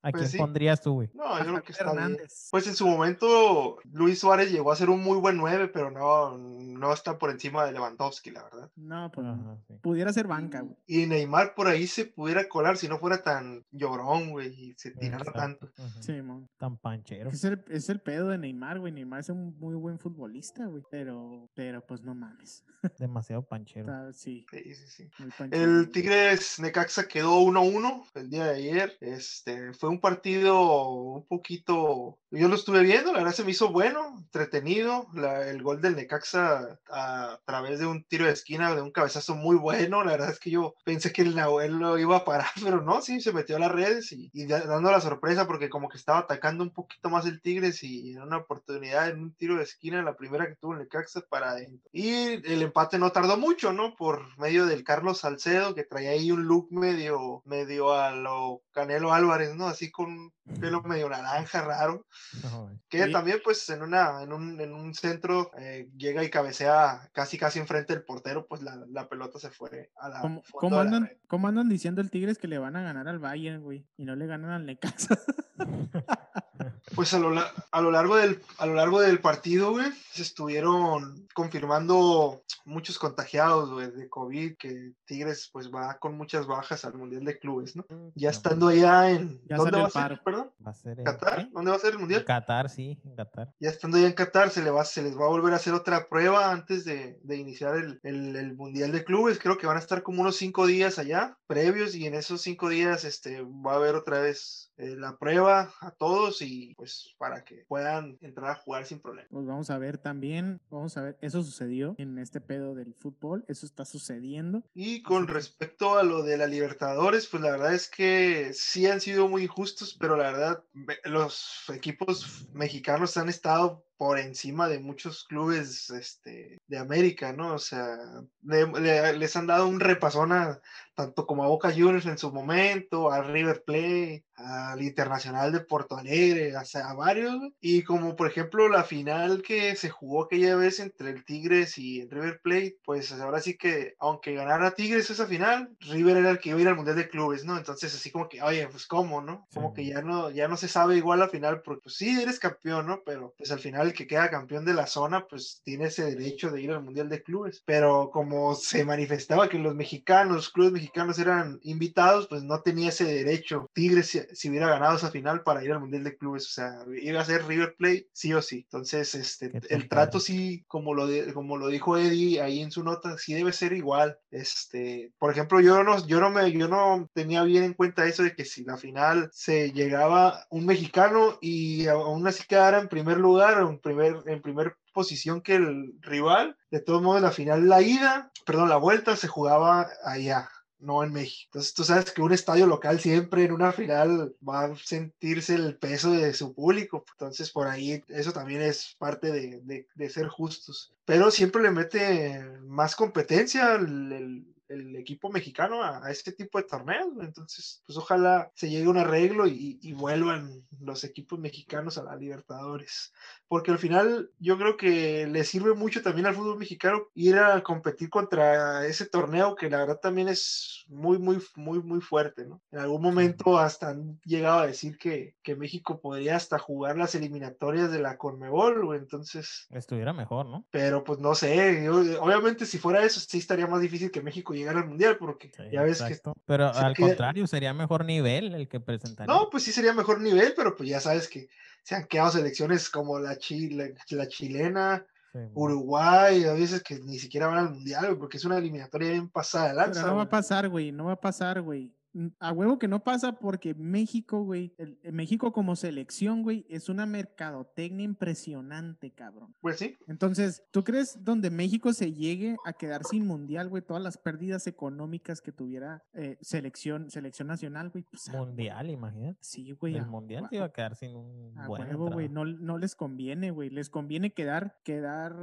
¿A pues quién sí. pondrías tú, güey? no, yo creo que está bien. Hernández. Pues en su momento Luis Suárez llegó a ser un muy buen 9, pero no, no está por encima de Lewandowski, la verdad. No, pues no. Sí. pudiera ser banca, güey. Y Neymar por ahí se pudiera colar si no fuera tan llorón, güey, y se tirara Exacto, tanto. Sí, mon. Tan panchero. Es el, es el pedo de Neymar, güey. Neymar es un muy buen futbolista, güey. Pero, pero pues no mames. Demasiado panchero. Está- sí, Sí, sí, sí. El. Tigres Necaxa quedó 1-1 el día de ayer. Este fue un partido un poquito. Yo lo estuve viendo, la verdad se me hizo bueno, entretenido. La- el gol del Necaxa a, través de un tiro de esquina, de un cabezazo muy bueno. La verdad es que yo pensé que el Nahuel lo iba a parar, pero no, sí, se metió a las redes y, y da- dando la sorpresa porque como que estaba atacando un poquito más el Tigres y en una oportunidad en un tiro de esquina, la primera que tuvo el Necaxa para adentro. Y el empate no tardó mucho, ¿no? Por medio del Carlos Salcedo, que traía ahí un look medio, medio a lo Canelo Álvarez, ¿no? Así con pelo medio naranja raro. No. Que Sí. también, pues, en, una, en, un, en un centro eh, llega y cabecea casi casi enfrente del portero, pues la, la pelota se fue a la ¿Cómo, fondo cómo de la andan, red. cómo andan diciendo el Tigres que le van a ganar al Bayern, güey? Y no le ganan al Necaxa. Pues a lo, a lo largo del, a lo largo del partido, güey, se estuvieron confirmando muchos contagiados, güey, de COVID, que Tigres pues va con muchas bajas al Mundial de Clubes, ¿no? Ya estando allá en... Ya ¿Dónde va a ser? Perdón. Va a ser en- ¿Qatar? ¿Dónde va a ser el En Mundial? Qatar, sí, en Qatar. Ya estando ya en Qatar, se, le va, se les va a volver a hacer otra prueba antes de, de iniciar el, el- el Mundial de Clubes. Creo que van a estar como unos cinco días allá, previos, y en esos cinco días este, va a haber otra vez eh, la prueba a todos y pues para que puedan entrar a jugar sin problema. Pues vamos a ver también, vamos a ver, eso sucedió en este pedo del fútbol, eso está sucediendo. Y con respecto a lo de la Libertadores, pues la verdad es que sí han sido muy injustos, pero la verdad ve- los equipos mexicanos han estado por encima de muchos clubes este, de América, ¿no? O sea, le- le- les han dado un repasón a, tanto como a Boca Juniors en su momento, a River Plate, al Internacional de Porto Alegre, o sea, a varios, y como por ejemplo la final que se jugó aquella vez entre el Tigres y el River Plate, pues ahora sí que aunque ganara Tigres esa final, River era el que iba a ir al Mundial de Clubes, ¿no? Entonces así como que, oye, pues cómo, ¿no? Como Sí. que ya no, ya no se sabe igual la final, porque pues sí, eres campeón, ¿no? Pero pues al final el que queda campeón de la zona, pues tiene ese derecho de ir al Mundial de Clubes. Pero como se manifestaba que los mexicanos, los clubes mexicanos eran invitados, pues no tenía ese derecho. Tigres si, si hubiera ganado esa final para ir al Mundial de Clubes, o sea, iba a ser River Plate sí o sí. Entonces, este, el trato sí, como lo, de- como lo dijo Eddie ahí en su nota, sí debe ser igual. Este, por ejemplo, yo no, yo no me, yo no tenía bien en cuenta eso de que si la final se llegaba un mexicano y aún así quedara en primer lugar en primer, en primer posición que el rival, de todos modos la final, la ida, perdón, la vuelta se jugaba allá no en México. Entonces tú sabes que un estadio local siempre en una final va a sentirse el peso de su público. Entonces por ahí eso también es parte de, de- de ser justos. Pero siempre le mete más competencia el, el- el equipo mexicano a, a este tipo de torneos. Entonces pues ojalá se llegue a un arreglo y, y vuelvan los equipos mexicanos a la Libertadores. Porque al final yo creo que le sirve mucho también al fútbol mexicano ir a competir contra ese torneo que la verdad también es muy, muy, muy, muy fuerte, ¿no? En algún momento hasta han llegado a decir que, que México podría hasta jugar las eliminatorias de la Conmebol, güey, entonces, Estuviera mejor, ¿no? pero pues no sé, yo- obviamente si fuera eso sí estaría más difícil que México llegara al Mundial, porque Sí, ya ves exacto. Pero se al queda- contrario, sería mejor nivel el que que... presentaría. No, pues sí sería mejor nivel, pero pues ya sabes que se han quedado selecciones como la, chi- la, la chilena, Sí, Uruguay, a veces que ni siquiera van al mundial, porque es una eliminatoria bien pasada de lanza. Pero no va a pasar, güey, no va a pasar, güey. A huevo que no pasa porque México, güey, el- el México como selección, güey, es una mercadotecnia impresionante, cabrón. Pues sí, Entonces, ¿tú crees donde México se llegue a quedar sin mundial, güey, todas las pérdidas económicas que tuviera eh, selección, selección nacional, güey? Pues, a Mundial, imagínate. Sí, güey. el a mundial hue- se iba a quedar sin un a buen huevo, güey. No, no les conviene, güey. Les conviene quedar, quedar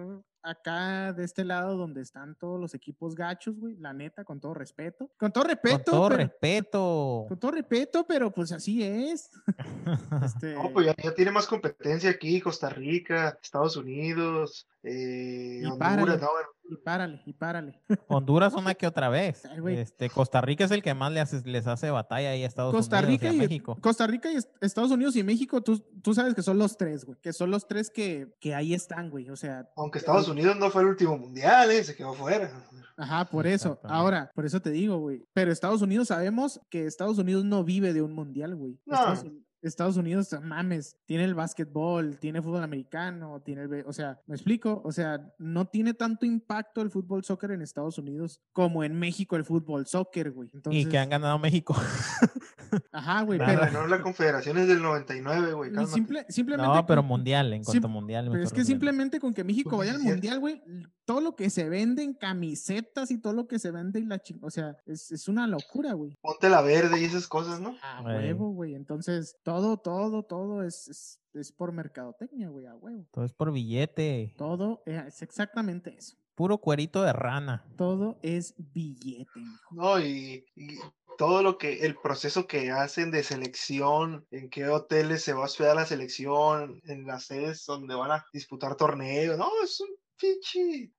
acá de este lado donde están todos los equipos gachos, güey. La neta, con todo respeto. Con todo respeto. Con todo pero- respeto. Con todo respeto, pero pues así es. Este, no, pues ya, ya tiene más competencia aquí, Costa Rica, Estados Unidos, eh, Y Honduras, no, bueno, Y párale, y párale. Honduras una que otra vez. Este, Costa Rica es el que más le hace- les hace batalla ahí a Estados Costa Unidos Rica y y, a México. Costa Rica y est- Estados Unidos y México, tú, tú sabes que son los tres, güey. Que son los tres que, que ahí están, güey. O sea, aunque Estados Unidos no fue el último mundial, eh, se quedó fuera. Ajá, por eso. Ahora, por eso te digo, güey. Pero Estados Unidos sabemos que Estados Unidos no vive de un mundial, güey. No. Estados, Estados Unidos, mames, tiene el básquetbol, tiene fútbol americano, tiene el... O sea, ¿me explico? O sea, no tiene tanto impacto el fútbol soccer en Estados Unidos como en México el fútbol soccer, güey. Entonces, Y que han ganado México. Ajá, güey, pero... no, la confederación es del 99, güey. simple- simplemente... no, pero con- mundial, en cuanto a mundial. me Pero es que simplemente con que México vaya al mundial, güey, todo lo que se vende en camisetas y todo lo que se vende y la ching... O sea, es, es una locura, güey. Ponte la verde y esas cosas, ¿no? A huevo, güey. Entonces, todo, todo, todo es, es, es por mercadotecnia, güey, a huevo. Todo es por billete. Todo eh, es exactamente eso. Puro cuerito de rana. Todo es billete, mijo. No, y, y todo lo que, el proceso que hacen de selección, en qué hoteles se va a hospedar la selección, en las sedes donde van a disputar torneos, no, es un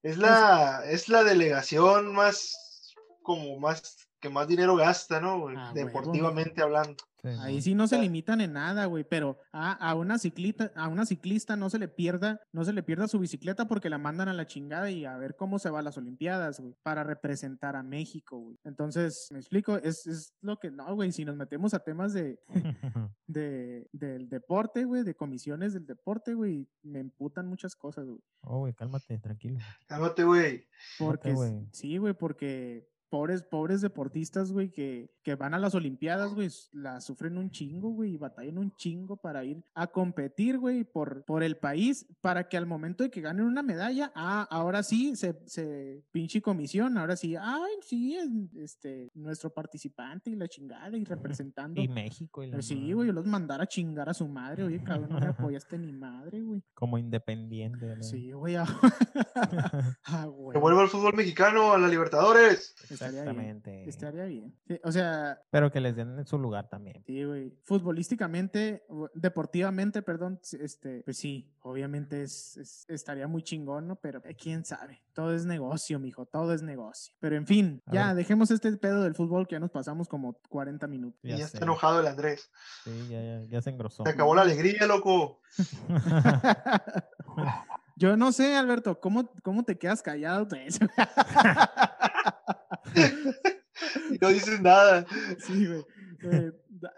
es la, es la delegación más, como más, que más dinero gasta, ¿no? Ah. Deportivamente hablando. Sí, Ahí ¿no? sí no se limitan en nada, güey, pero a, a una ciclista, a una ciclista no se le pierda, no se le pierda su bicicleta porque la mandan a la chingada y a ver cómo se va a las Olimpiadas, güey, para representar a México, güey. Entonces, me explico, es, es lo que no, güey, si nos metemos a temas de, de del deporte, güey, de comisiones del deporte, güey, me emputan muchas cosas, güey. Oh, güey, cálmate, tranquilo. Cálmate, güey. Porque, Cálmate, güey. sí, güey, porque pobres, pobres deportistas, güey, que, que van a las Olimpiadas, güey, la sufren un chingo, güey, y batallan un chingo para ir a competir, güey, por, por el país, para que al momento de que ganen una medalla, ah, ahora sí, se, se pinche comisión, ahora sí, ay, sí, es, este, nuestro participante y la chingada y representando. Y México y la Pues sí, madre, güey, los mandar a chingar a su madre, oye, cabrón, no me apoyaste ni madre, güey. Como independiente. ¿no? Sí, güey, ah, ah, güey. Que vuelva el fútbol mexicano a la Libertadores. Estaría bien. Exactamente. Estaría bien. Sí, o sea, Pero que les den su lugar también. sí, güey. Futbolísticamente, deportivamente, perdón, este, pues sí, obviamente es, es- estaría muy chingón, ¿no? Pero eh, quién sabe. Todo es negocio, mijo, todo es negocio. Pero en fin, A ya ver. dejemos este pedo del fútbol que ya nos pasamos como 40 minutos. Y ya sé. está enojado el Andrés. Sí, ya, ya, ya se engrosó. Se acabó la alegría, loco. Yo no sé, Alberto, ¿cómo, cómo te quedas callado? Y no dices nada. sí, güey. Eh,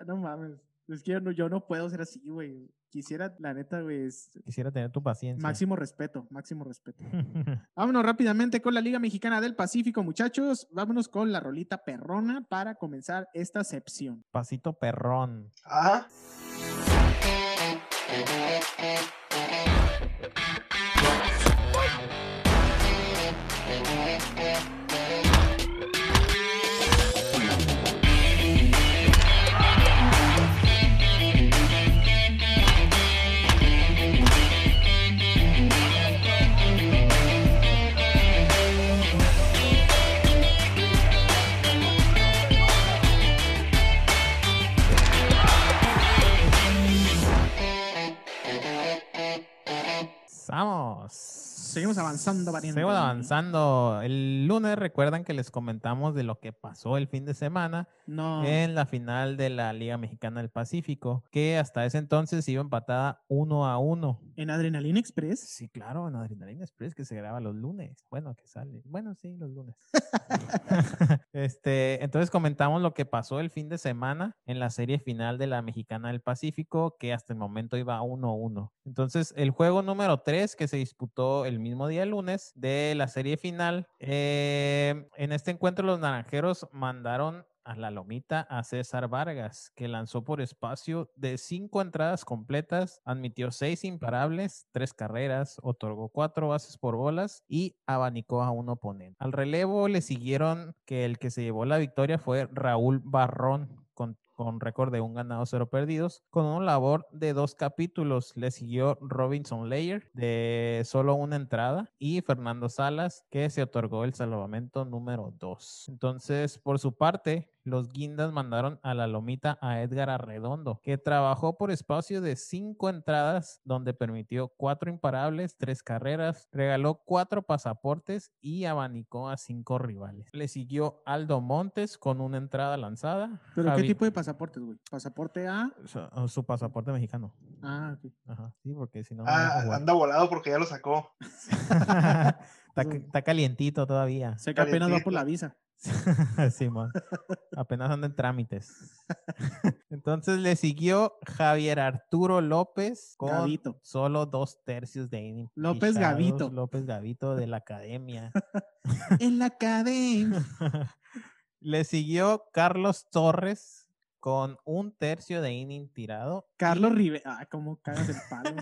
no mames. Es que yo no, yo no puedo ser así, güey. Quisiera, la neta, güey, es- Quisiera tener tu paciencia. máximo respeto, máximo respeto. Vámonos rápidamente con la Liga Mexicana del Pacífico, muchachos. Vámonos con la rolita perrona para comenzar esta sección. Pasito perrón. Ah, Seguimos avanzando, valiente. Seguimos avanzando. El lunes recuerdan que les comentamos de lo que pasó el fin de semana No. en la final de la Liga Mexicana del Pacífico, que hasta ese entonces iba empatada uno a uno. En Adrenalina Express. Sí, claro, en Adrenalina Express que se graba los lunes. Bueno, que sale. Bueno, sí, los lunes. este, entonces comentamos lo que pasó el fin de semana en la serie final de la Mexicana del Pacífico, que hasta el momento iba 1-1. Entonces, el juego número 3 que se disputó el mismo día el lunes de la serie final, eh, en este encuentro los naranjeros mandaron a la lomita a César Vargas, que lanzó por espacio de cinco entradas completas, admitió seis imparables, tres carreras, otorgó cuatro bases por bolas y abanicó a un oponente. Al relevo le siguieron que el que se llevó la victoria fue Raúl Barrón, con, récord de un ganado, cero perdidos, con una labor de dos capítulos. Le siguió Robinson Layer de solo una entrada y Fernando Salas, que se otorgó el salvamento número dos. Entonces, por su parte, los guindas mandaron a la lomita a Edgar Arredondo, que trabajó por espacio de cinco entradas, donde permitió cuatro imparables, tres carreras, regaló cuatro pasaportes y abanicó a cinco rivales. Le siguió Aldo Montes con una entrada lanzada. ¿Pero qué tipo de pasaportes, güey? ¿Pasaporte A? su, su pasaporte mexicano. Ah, ok. Ajá, sí, porque si no. ah, anda volado porque ya lo sacó. está, ca- está calientito todavía. Sé que apenas va por la visa. Simón. Apenas anda en trámites. Entonces le siguió Javier Arturo López con Gavito. solo dos tercios de inning López pichados. Gavito. López Gavito de la academia. en la academia. le siguió Carlos Torres con un tercio de inning tirado. Carlos Rivera. Ah, cómo cagas el palo.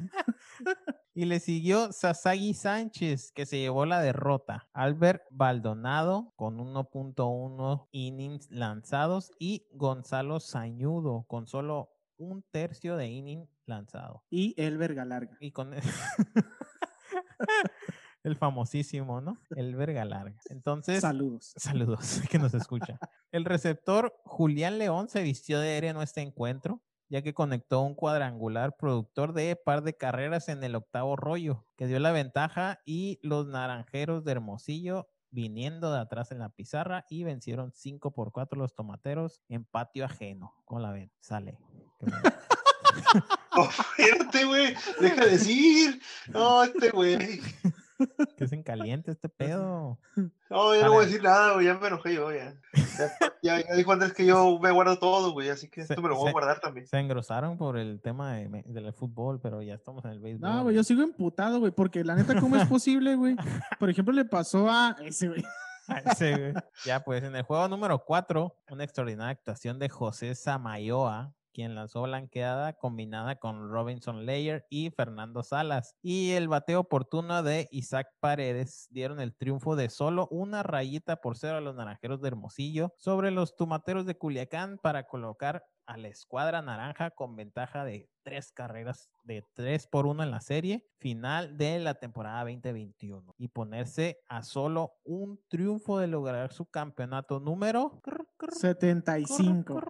Y le siguió Sasagi Sánchez, que se llevó la derrota. Albert Baldonado con 1.1 innings lanzados. Y Gonzalo Sañudo con solo un tercio de inning lanzado. y el verga larga. Y con el famosísimo, ¿no? El verga larga. Entonces, Saludos. Saludos, que nos escucha. El receptor Julián León se vistió de aéreo en este encuentro, ya que conectó un cuadrangular productor de par de carreras en el octavo rollo, que dio la ventaja y los naranjeros de Hermosillo viniendo de atrás en la pizarra y vencieron 5 por 4 los tomateros en patio ajeno. ¿Cómo la ven? Sale. Espérate, güey. Deja de decir. No, este güey. Que es en caliente este pedo. No, yo no voy a decir nada, güey. Ya me enojé yo, ya. Ya, ya, dijo Andrés que yo me guardo todo, güey. Así que esto me lo voy a guardar también. Se engrosaron por el tema de, del fútbol, pero ya estamos en el béisbol. No, güey, yo sigo emputado, güey, porque la neta, ¿cómo es posible, güey? Por ejemplo, le pasó a ese, güey. Ya, pues en el juego número 4, una extraordinaria actuación de José Samayoa, quien lanzó blanqueada combinada con Robinson Layer y Fernando Salas. Y el bateo oportuno de Isaac Paredes dieron el triunfo de solo una rayita por cero a los naranjeros de Hermosillo sobre los tomateros de Culiacán para colocar a la escuadra naranja con ventaja de tres carreras de tres por uno en la serie final de la temporada 2021 y ponerse a solo un triunfo de lograr su campeonato número 75.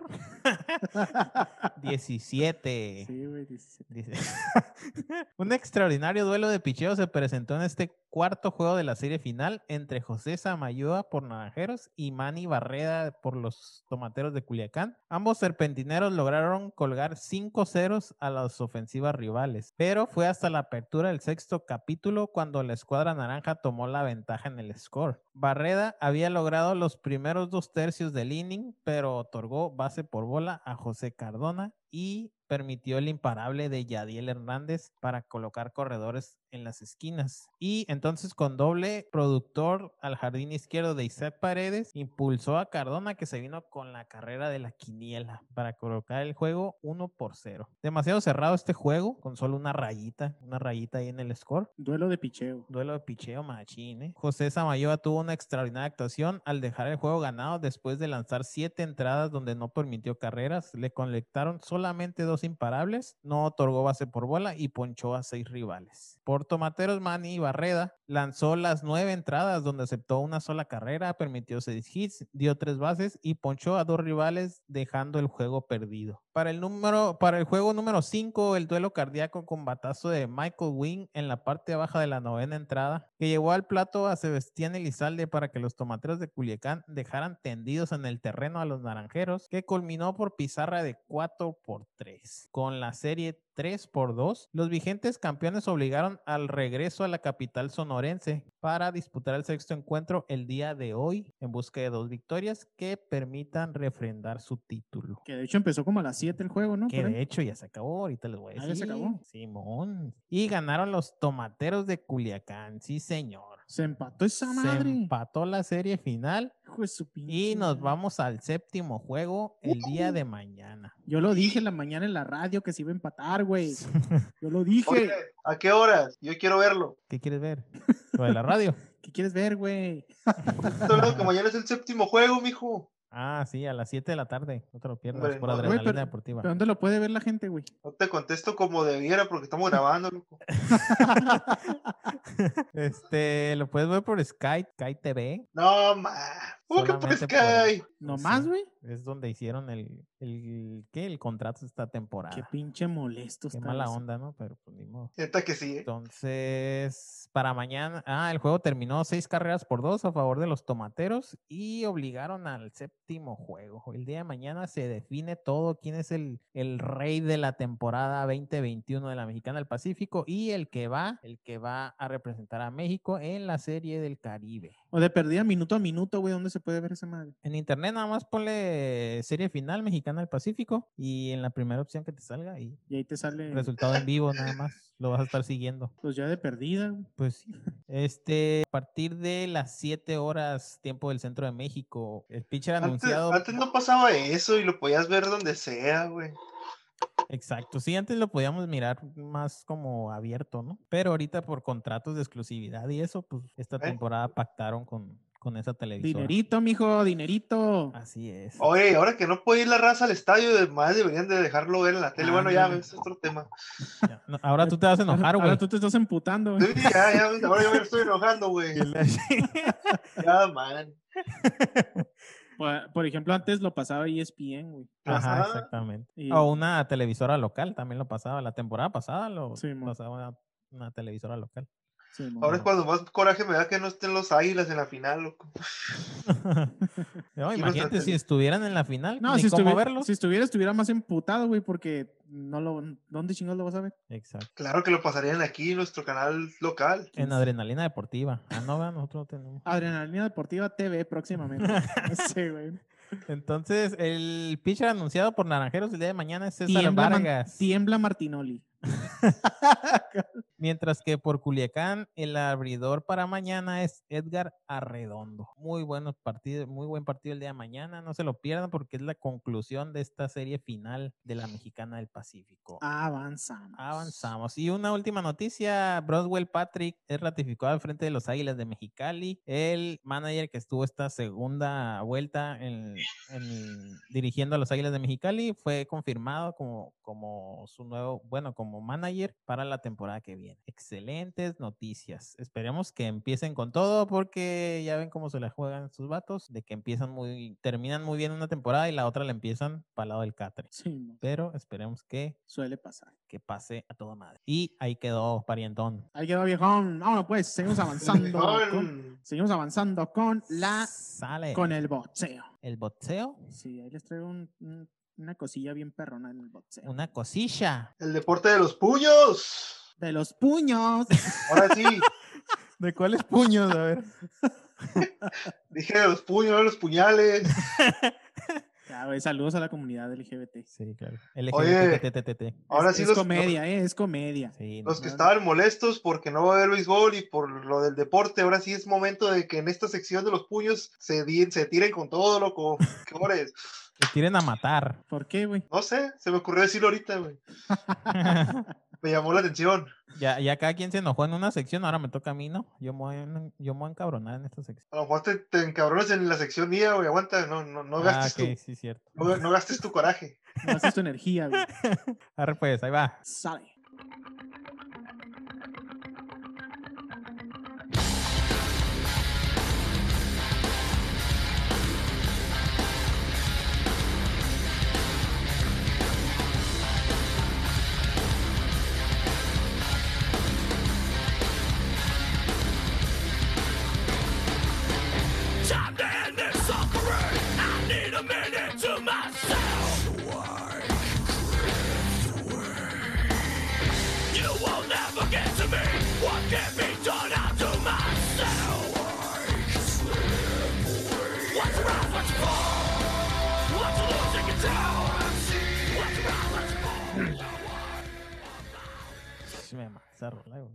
17. Sí, güey, 17. un extraordinario duelo de picheo se presentó en este cuarto juego de la serie final entre José Samayoa por Naranjeros y Manny Barreda por los Tomateros de Culiacán. Ambos serpentineros lograron colgar 5 ceros a las ofensivas rivales, pero fue hasta la apertura del sexto capítulo cuando la escuadra naranja tomó la ventaja en el score. Barreda había logrado los primeros dos tercios del inning, pero otorgó base por bola a José Cardona y permitió el imparable de Yadiel Hernández para colocar corredores en las esquinas. Y entonces con doble productor al jardín izquierdo de Isaac Paredes, impulsó a Cardona que se vino con la carrera de la quiniela para colocar el juego 1 por 0. Demasiado cerrado este juego, con solo una rayita, una rayita ahí en el score. Duelo de picheo. Duelo de picheo machín, ¿eh? José Samayoa tuvo una extraordinaria actuación al dejar el juego ganado después de lanzar siete entradas donde no permitió carreras. Le conectaron solamente dos imparables, no otorgó base por bola y ponchó a seis rivales. Por Tomateros, Manny Barreda lanzó las nueve entradas donde aceptó una sola carrera, permitió seis hits, dio tres bases y ponchó a dos rivales dejando el juego perdido. Para el, número, para el juego número 5, el duelo cardíaco con batazo de Michael Wing en la parte baja de la novena entrada, que llevó al plato a Sebastián Elizalde para que los tomateros de Culiacán dejaran tendidos en el terreno a los naranjeros, que culminó por pizarra de 4 por 3. Con la serie 3 por 2, los vigentes campeones obligaron al regreso a la capital sonorense para disputar el sexto encuentro el día de hoy en busca de dos victorias que permitan refrendar su título. Que de hecho empezó como a las 7 el juego, ¿no? Que de hecho ya se acabó, ahorita les voy a decir. Ah, ya se acabó. Simón. Y ganaron los tomateros de Culiacán, sí señor. Se empató esa madre. Se empató la serie final. Hijo de su Y nos vamos al séptimo juego el día de mañana. Yo lo dije en la mañana en la radio que se iba a empatar, güey. Yo lo dije. Oye, ¿a qué horas? Yo quiero verlo. ¿Qué quieres ver? Lo de la radio. ¿Qué quieres ver, güey? Solo que mañana es el séptimo juego, mijo. Ah, sí, a las 7 de la tarde. No te lo pierdas Hombre, por no. Adrenalina Güey, pero- Deportiva. ¿Pero dónde lo puede ver la gente, güey? No te contesto como debiera porque estamos grabando, loco. este, lo puedes ver por Sky, Sky TV. No, ma. ¿Cómo que por Sky? ¿No más, güey? Es donde hicieron el, el, ¿qué? El contrato esta temporada. Qué pinche molesto Qué mala eso. onda, ¿no? Pero pues ni modo. Neta que sí, ¿eh? Entonces, para mañana, ah, el juego terminó seis carreras por dos a favor de los tomateros y obligaron al séptimo juego. El día de mañana se define todo quién es el, el rey de la temporada 2021 de la Mexicana del Pacífico y el que va, el que va a representar a México en la Serie del Caribe. O de perdida minuto a minuto, güey, ¿dónde se puede ver esa madre? En internet nada más ponle serie final Mexicana del Pacífico y en la primera opción que te salga y Y ahí te sale, resultado en vivo nada más. Lo vas a estar siguiendo. pues ya de perdida. Pues sí. Este, a partir de las 7 horas tiempo del centro de México, el pitcher Antes, anunciado. antes no pasaba eso y lo podías ver donde sea, güey. Exacto, sí, antes lo podíamos mirar más como abierto, ¿no? Pero ahorita por contratos de exclusividad y eso, pues esta ¿Eh? temporada pactaron con, con esa televisora. Dinerito, mijo, dinerito. Así es. Oye, ahora que no puede ir la raza al estadio, más deberían de dejarlo ver en la tele. bueno, ya, es otro tema. Ya, no, ahora tú te vas a enojar, Ahora güey. tú te estás emputando, güey. Sí, ya, ya, ahora yo me estoy enojando, güey. Ya, man. Por, por ejemplo, antes lo pasaba ESPN, güey. Ajá, exactamente. Y- O una televisora local también lo pasaba. La temporada pasada lo Sí, pasaba una, una televisora local. Sí. Ahora es cuando más coraje me da que no estén los águilas en la final, loco. No, imagínate si estuvieran en la final, No, ni si cómo si estuviera, estuviera más emputado, güey, porque no lo, ¿dónde chingados lo vas a ver? Exacto. Claro que lo pasarían aquí en nuestro canal local. En Adrenalina Deportiva. Ah, no, nosotros no tenemos. Adrenalina Deportiva TV próximamente. sí, güey. Entonces, el pitcher anunciado por Naranjeros el día de mañana es César Tiembla, Man- Vargas. tiembla Martinoli. Mientras que por Culiacán, el abridor para mañana es Edgar Arredondo. Muy buenos partidos, muy buen partido el día de mañana. No se lo pierdan porque es la conclusión de esta serie final de la Mexicana del Pacífico. Avanzamos. Avanzamos. Y una última noticia, Broswell Patrick es ratificado al frente de los Águilas de Mexicali. El manager que estuvo esta segunda vuelta en, en- dirigiendo a los Águilas de Mexicali fue confirmado como, como su nuevo, bueno, como manager para la temporada que viene. Excelentes noticias. Esperemos que empiecen con todo porque ya ven cómo se la juegan sus vatos, de que empiezan muy, terminan muy bien una temporada y la otra la empiezan para el lado del catre. Sí. Pero esperemos que suele pasar. que pase a toda madre. Y ahí quedó parientón. Ahí quedó viejón. Vámonos pues, seguimos avanzando. con, seguimos avanzando con la Sale. con el boxeo. el boxeo. Sí, ahí les traigo un- un- una cosilla bien perrona en el boxeo. Una cosilla. El deporte de los puños. De los puños. Ahora sí, ¿De cuáles puños? A ver. dije de los puños, no de los puñales. Ya, güey, saludos a la comunidad LGBT. Sí, claro. Oye. Ahora es, sí es los, comedia, eh, es comedia. Sí, los no. que estaban molestos porque no va a haber béisbol y por lo del deporte, ahora sí es momento de que en esta sección de los puños se, di- se tiren con todo, loco. ¿Qué horas? Que quieren a matar. ¿Por qué, güey? No sé, se me ocurrió decirlo ahorita, güey. Me llamó la atención. ya, ya cada quien se enojó en una sección, ahora me toca a mí, ¿no? Yo me voy, en- yo me voy a encabronar en esta sección. A lo mejor te, te encabronas en la sección mía, güey. Aguanta, no, no, no ah, gastes ok, tu, sí, cierto. no, no gastes tu coraje. No haces tu energía, güey. Arre, pues, ahí va. Sale.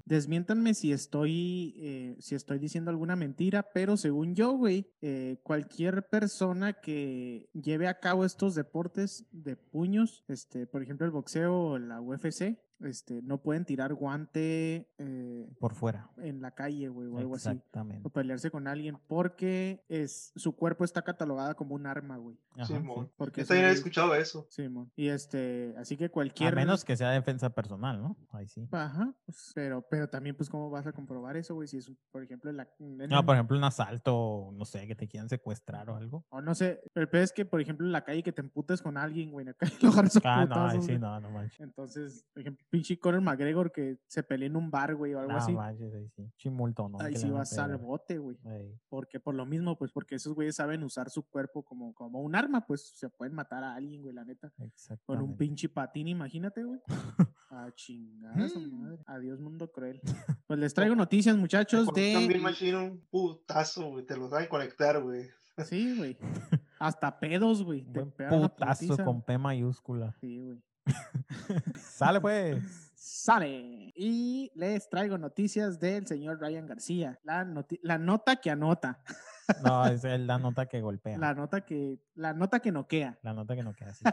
Desmiéntanme si estoy, eh, si estoy diciendo alguna mentira, pero según yo, güey, eh, cualquier persona que lleve a cabo estos deportes de puños, este, por ejemplo, el boxeo o la UFC, este, no pueden tirar guante eh, Por fuera. en la calle, güey, o algo así. O pelearse con alguien porque es, su cuerpo está catalogada como un arma, güey. Ajá, Sí, sí. Porque Yo también he esos güeyes- escuchado eso. Sí, mon. Y este, así que A cualquier... menos que sea defensa personal, ¿no? Ahí sí. Ajá, pues, pero, pero también, pues, ¿cómo vas a comprobar eso, güey? Si es, un- por ejemplo, en la... en No, el- por ejemplo, un asalto, no sé, que te quieran secuestrar o algo. O no sé, el peor es que, por ejemplo, en la calle que te emputes con alguien, güey, en la calle lo a Ah, no, ahí sí, no, no manches. Entonces, por ejemplo, pinche Conor McGregor que se pelea en un bar, güey, o algo No así. manches, ahí sí. Chimulto, ¿no? Ahí Que sí a vas al bote, güey. Ey, Porque por lo mismo, pues porque esos güeyes saben usar su cuerpo como, como un arma, pues se pueden matar a alguien, güey, la neta. Con un pinche patín, imagínate, güey. A chingada su Mm. madre. Adiós, mundo cruel. Pues les traigo noticias, muchachos, También de. machine un putazo, güey. Te lo saben conectar, güey. Sí, güey. Hasta pedos, güey. Un Te putazo con P mayúscula. Sí, güey. Sale pues. Sale. Y les traigo noticias del señor Ryan García. La, la nota que anota. No, es el- la nota que golpea. La nota que, la nota que noquea. La nota que no queda así.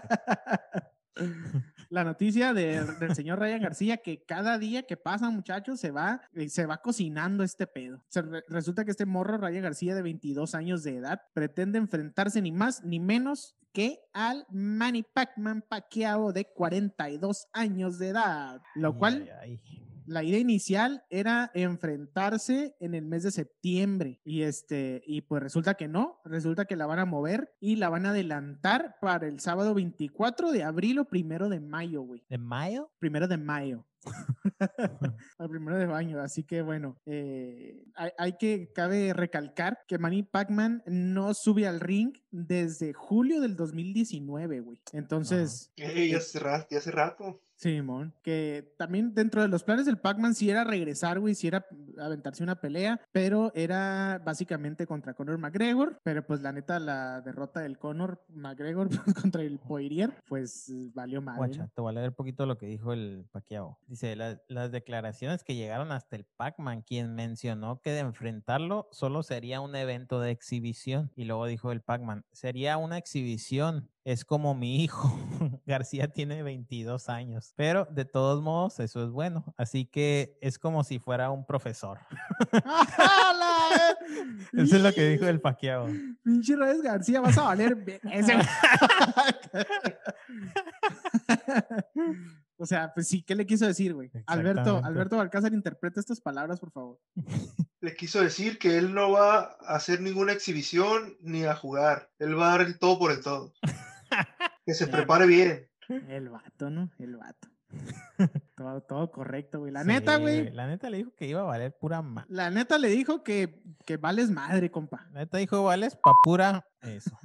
La noticia de- del señor Ryan García que cada día que pasa, muchachos, se va, eh, se va cocinando este pedo. Se re- resulta que este morro, Ryan García, de 22 años de edad, pretende enfrentarse ni más ni menos que al Manny Pacman Pacquiao de 42 años de edad. Lo cual Ay, ay. La idea inicial era enfrentarse en el mes de septiembre y este y pues resulta que no, resulta que la van a mover y la van a adelantar para el sábado 24 de abril o primero de mayo, güey. ¿De mayo? Primero de mayo. al primero de baño. Así que bueno, eh, hay, hay que, cabe recalcar que Manny Pacman no sube al ring desde julio del 2019, güey. Entonces, Ey, ya hace rato, ya hace rato. Simón, que también dentro de los planes del Pac-Man sí era regresar, güey, sí era aventarse una pelea, pero era básicamente contra Conor McGregor, pero pues la neta la derrota del Conor McGregor contra el Poirier, pues valió mal. Guacha, te voy a leer un poquito lo que dijo el Pacquiao. Dice, "La- las declaraciones que llegaron hasta el Pac-Man, quien mencionó que de enfrentarlo solo sería un evento de exhibición. Y luego dijo el Pac-Man, sería una exhibición. Es como mi hijo. García tiene 22 años. Pero de todos modos, eso es bueno. Así que es como si fuera un profesor. Eso es lo que dijo el Pacquiao. Pinche Reyes García, vas a valer. ese- o sea, pues sí, ¿qué le quiso decir, güey? Alberto. Alberto Balcázar, interpreta estas palabras, por favor. Le quiso decir que él no va a hacer ninguna exhibición ni a jugar. Él va a dar el todo por el todo. Que se prepare bien. El vato, ¿no? El vato. todo, todo correcto, güey. La neta, güey. La neta le dijo que iba a valer pura ma. La neta le dijo que, que vales madre, compa. La neta dijo, vales pa' pura. Eso.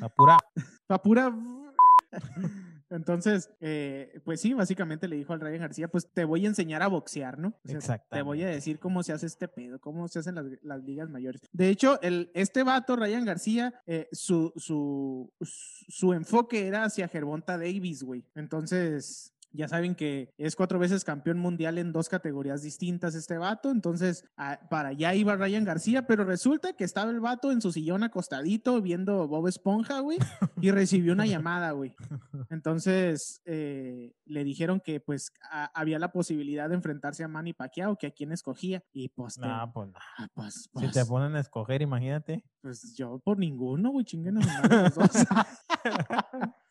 Pa' pura. Pa' pura. Entonces, eh, pues sí, básicamente le dijo al Ryan García, pues te voy a enseñar a boxear, ¿no? O sea, te voy a decir cómo se hace este pedo, cómo se hacen las, las ligas mayores. De hecho, el, este vato, Ryan García, eh, su, su, su enfoque era hacia Gervonta Davis, güey. Entonces, ya saben que es cuatro veces campeón mundial en dos categorías distintas este vato, entonces a- para allá iba Ryan García, pero resulta que estaba el vato en su sillón acostadito viendo Bob Esponja, güey, y recibió una llamada, güey. Entonces eh, le dijeron que pues a- había la posibilidad de enfrentarse a Manny Pacquiao, que a quién escogía, y pues, te- No, pues ah, pues, Si te pues, ponen a escoger, imagínate. pues, yo por ninguno, güey, chinguen a los dos.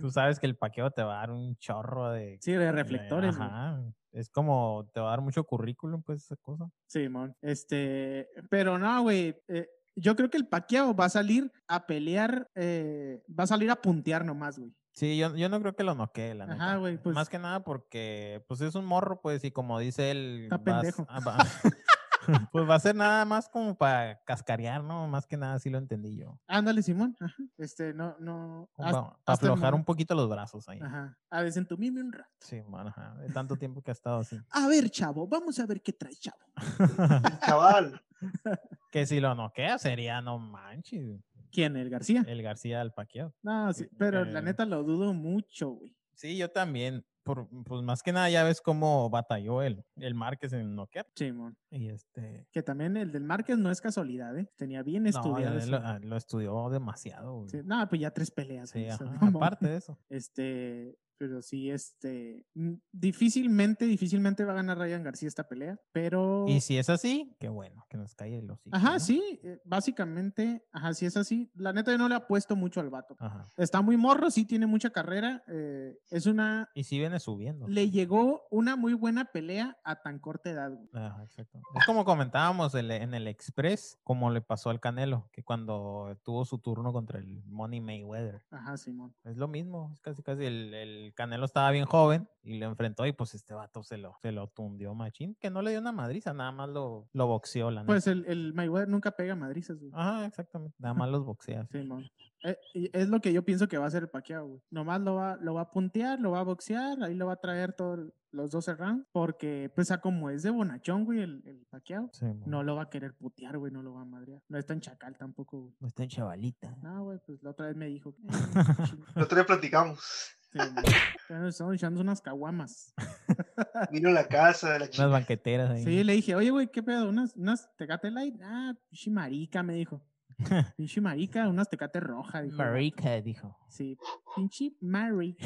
Tú sabes que el paqueo te va a dar un chorro de. Sí, de reflectores. Ajá. Es como te va a dar mucho currículum, pues esa cosa. Simón. Este, pero no, güey. eh, yo creo que el Pacquiao va a salir a pelear, eh, va a salir a puntear nomás, güey. Sí, yo, yo no creo que lo noquee, la Ajá, güey, pues- Más que nada porque, pues es un morro, pues, y como dice él. Está vas- pendejo. ah, va- pues va a ser nada más como para cascarear, ¿no? Más que nada, sí lo entendí yo. Ándale, Simón. Ajá. Este, no, no. Hasta- Para aflojar un poquito los brazos ahí. Ajá. A desentumirme un rato. Sí, bueno, ajá. De tanto tiempo que ha estado así. A ver, chavo, vamos a ver qué trae, chavo. Chaval. que si lo noquea sería, no manches, ¿Quién? ¿El García? el García del paqueo. No, sí, pero la eh, neta lo dudo mucho, güey. Sí, yo también. Por, pues más que nada ya ves cómo batalló el, el Márquez en noquear. Simón. Y este. Que también el del Márquez no es casualidad, ¿eh? Tenía bien No, estudiado. lo, ah, lo estudió demasiado. güey. Sí, No, pues ya tres peleas. Sí, ajá, aparte de eso. Este, pero sí, este, mm, difícilmente, difícilmente va a ganar Ryan García esta pelea, pero... Y si es así, qué bueno, que nos cae el hocico. Ajá, ¿no? sí, eh, básicamente, ajá, si es así. La neta yo no le apuesto mucho al vato. Ajá. Está muy morro, sí tiene mucha carrera. eh, es una... Y si viene subiendo. Le llegó una muy buena pelea a tan corta edad. güey. Ajá, exacto. Es como comentábamos en el Express, como le pasó al Canelo, que cuando tuvo su turno contra el Money Mayweather. Ajá, Simón. Es lo mismo, es casi casi el, el Canelo estaba bien joven y lo enfrentó y pues este vato se lo, se lo tundió machín, que no le dio una madriza, nada más lo, lo boxeó la Pues el, el Mayweather nunca pega madrizas, güey. Ajá, exactamente, nada más los boxea. Simón. Eh, y es lo que yo pienso que va a hacer el Pacquiao, güey. Nomás lo va, lo va a puntear, lo va a boxear, ahí lo va a traer todos los 12 rounds, porque pues a como es de bonachón, güey, el, el Pacquiao, Sí, no lo va a querer putear, güey, no lo va a madrear. No es tan chacal tampoco, güey. No está en chavalita. No, güey, pues la otra vez me dijo. que. El otro día platicamos. Estamos echando unas caguamas. Vino la casa de la Unas banqueteras ahí. Sí, le dije, oye, güey, ¿qué pedo? ¿Unas, unas tecate light? Ah, pinche marica, me dijo. Pinche marica, unas tecate roja. dijo. Marica, dijo. Sí, pinche. Mary,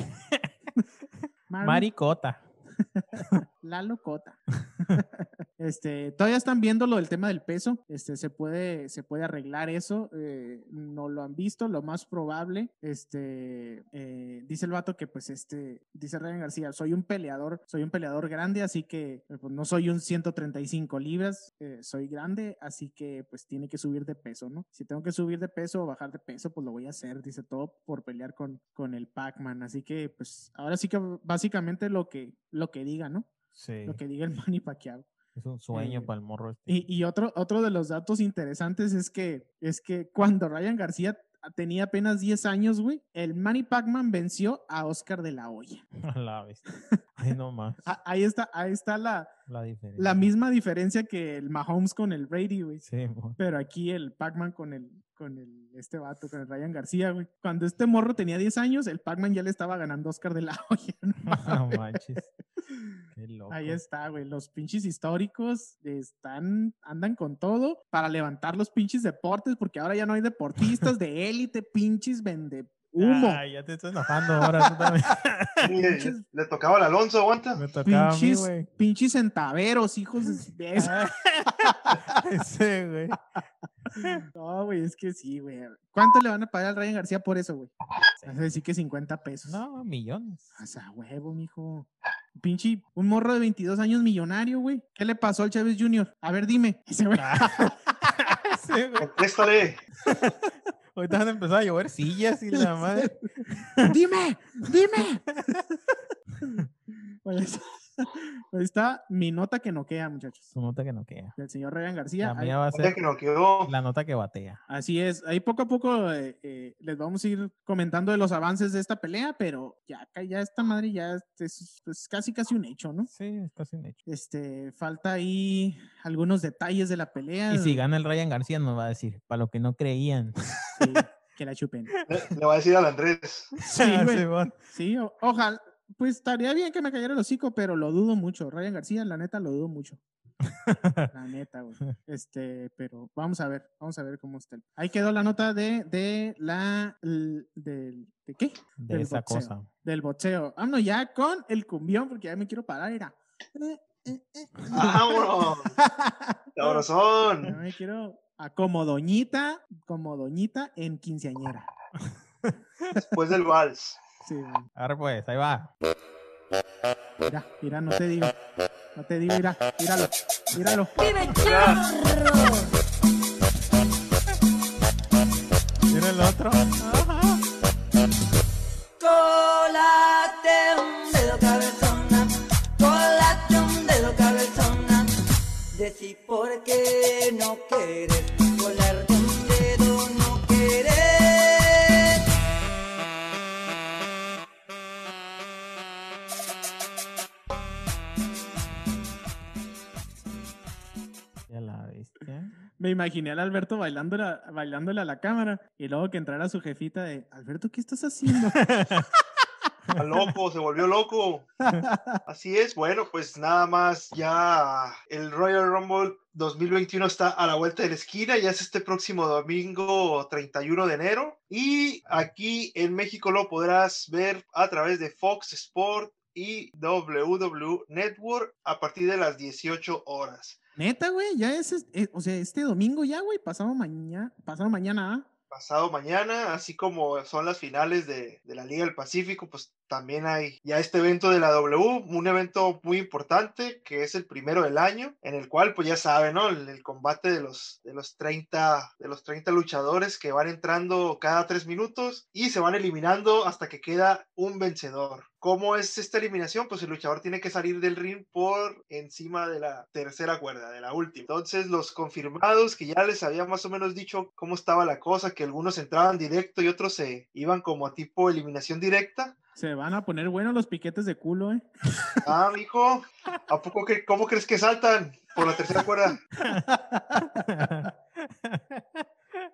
Maricota. La locota. este, todavía están viendo lo del tema del peso. Este, se puede, se puede arreglar eso. eh, no lo han visto, lo más probable. Este, eh, dice el vato que, pues, este, dice Ryan García, soy un peleador, soy un peleador grande, así que eh, pues, no soy un 135 libras, soy grande, así que, pues, tiene que subir de peso, ¿no? Si tengo que subir de peso o bajar de peso, pues lo voy a hacer, dice todo por pelear con, con el Pac-Man. Así que, pues, ahora sí que básicamente lo que, lo lo que diga, ¿no? Sí, Lo que diga el Manny Pacquiao. es un sueño eh, para el morro este. Y, y otro, otro de los datos interesantes es que, es que cuando Ryan García tenía apenas 10 años, güey, el Manny Pacman venció a Oscar de la Hoya. La bestia. Ay, no más. Ah, Ahí está, ahí está la, La diferencia. la misma diferencia que el Mahomes con el Brady, güey. Sí. Pero aquí el Pac-Man con el, con el, este vato, con el Ryan García, güey. Cuando este morro tenía 10 años, el Pac-Man ya le estaba ganando a Oscar de la Hoya. no No mames. manches. Qué loco. Ahí está, güey. Los pinches históricos están, andan con todo para levantar los pinches deportes, porque ahora ya no hay deportistas de élite, pinches vende humo. Ay, ya te estás enojando ahora tú también. Le tocaba al Alonso, aguanta. Me tocaba a mí, pinches, güey. pinches centaveros, hijos de, eso. Ese, güey. No, güey, es que sí, güey. ¿Cuánto le van a pagar al Ryan García por eso, güey? Vas a decir que 50 pesos. No, millones. O sea, huevo, mijo. Pinche, un morro de 22 años millonario, güey. ¿Qué le pasó al Chávez Jr.? A ver, dime. Ese güey. Ese, güey. Contéstale. Ahorita van a empezar a llover sillas y la madre. dime, dime. Ahí está mi nota que noquea, muchachos. Su nota que no queda. Del señor Ryan García. La mía va a ser que no quedó. la nota que batea. Así es, ahí poco a poco eh, eh, les vamos a ir comentando de los avances de esta pelea, pero ya, acá ya esta madre ya es, es- es casi casi un hecho, ¿no? Sí, es casi un hecho. Este, falta ahí algunos detalles de la pelea. Y si gana el Ryan García nos va a decir, para lo que no creían. sí, que la chupen. Le, le va a decir al Andrés. Sí. Sí, o- ojalá, pues estaría bien que me cayera el hocico, pero lo dudo mucho. Ryan García, la neta, lo dudo mucho. La neta, güey. Este, pero vamos a ver, vamos a ver cómo está. el- Ahí quedó la nota de, de la, del, ¿de qué? de Del esa boxeo. cosa. Del boxeo. Vámonos ya con el cumbión, porque ya me quiero parar, era. ¡Vámonos! Ya ¡Sabrosón! me quiero a como doñita, como doñita en quinceañera. Después del vals. Sí, güey. Ahora pues, ahí va. mira, mira, no te digo. No te digo, mira, míralo, míralo. Mira el otro. Colate un dedo cabezona, colate un dedo cabezona. Decí por qué no quieres, colarte Me imaginé al Alberto bailándole, a- bailándole a la cámara y luego que entrara su jefita de, Alberto, ¿qué estás haciendo? Está loco, se volvió loco. Así es, bueno, pues nada más ya el Royal Rumble 2021 está a la vuelta de la esquina, ya es este próximo domingo 31 de enero y aquí en México lo podrás ver a través de Fox Sport y WW Network a partir de las 18 horas. Neta, güey, ya es, eh, o sea, este domingo ya, güey, pasado mañana, pasado mañana, ¿ah? pasado mañana, así como son las finales de, de la Liga del Pacífico, pues también hay ya este evento de la W, un evento muy importante que es el primero del año, en el cual pues ya saben, ¿no? El, combate de los, de los 30 de los 30 luchadores que van entrando cada tres minutos y se van eliminando hasta que queda un vencedor. ¿Cómo es esta eliminación? Pues el luchador tiene que salir del ring por encima de la tercera cuerda, de la última. Entonces, los confirmados que ya les había más o menos dicho cómo estaba la cosa, que algunos entraban directo y otros se iban como a tipo eliminación directa. Se van a poner buenos los piquetes de culo, ¿eh? Ah, mijo, ¿a poco que, cómo crees que saltan por la tercera cuerda?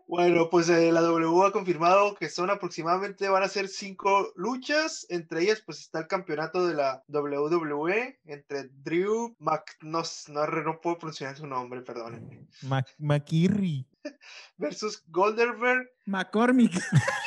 Bueno, pues eh, la W ha confirmado que son aproximadamente, van a ser cinco luchas, entre ellas pues está el campeonato de la WWE entre Drew Mc... No, no, no puedo pronunciar su nombre, perdónenme. Ma- Makirri. Versus Goldenberg, McCormick.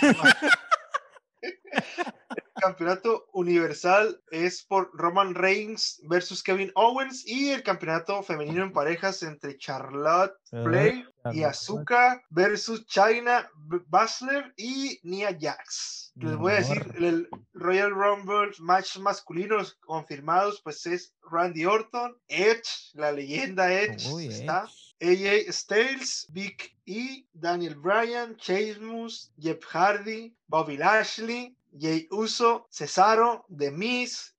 campeonato universal es por Roman Reigns versus Kevin Owens y el campeonato femenino en parejas entre Charlotte Flair y Azuka versus China B- Baszler y Nia Jax. Les voy a decir el Royal Rumble match masculinos confirmados pues es Randy Orton, Edge, la leyenda Edge Uy, está. AJ Styles, Big E, Daniel Bryan, Chase Moose, Jeff Hardy, Bobby Lashley, Jay Uso, Cesaro, The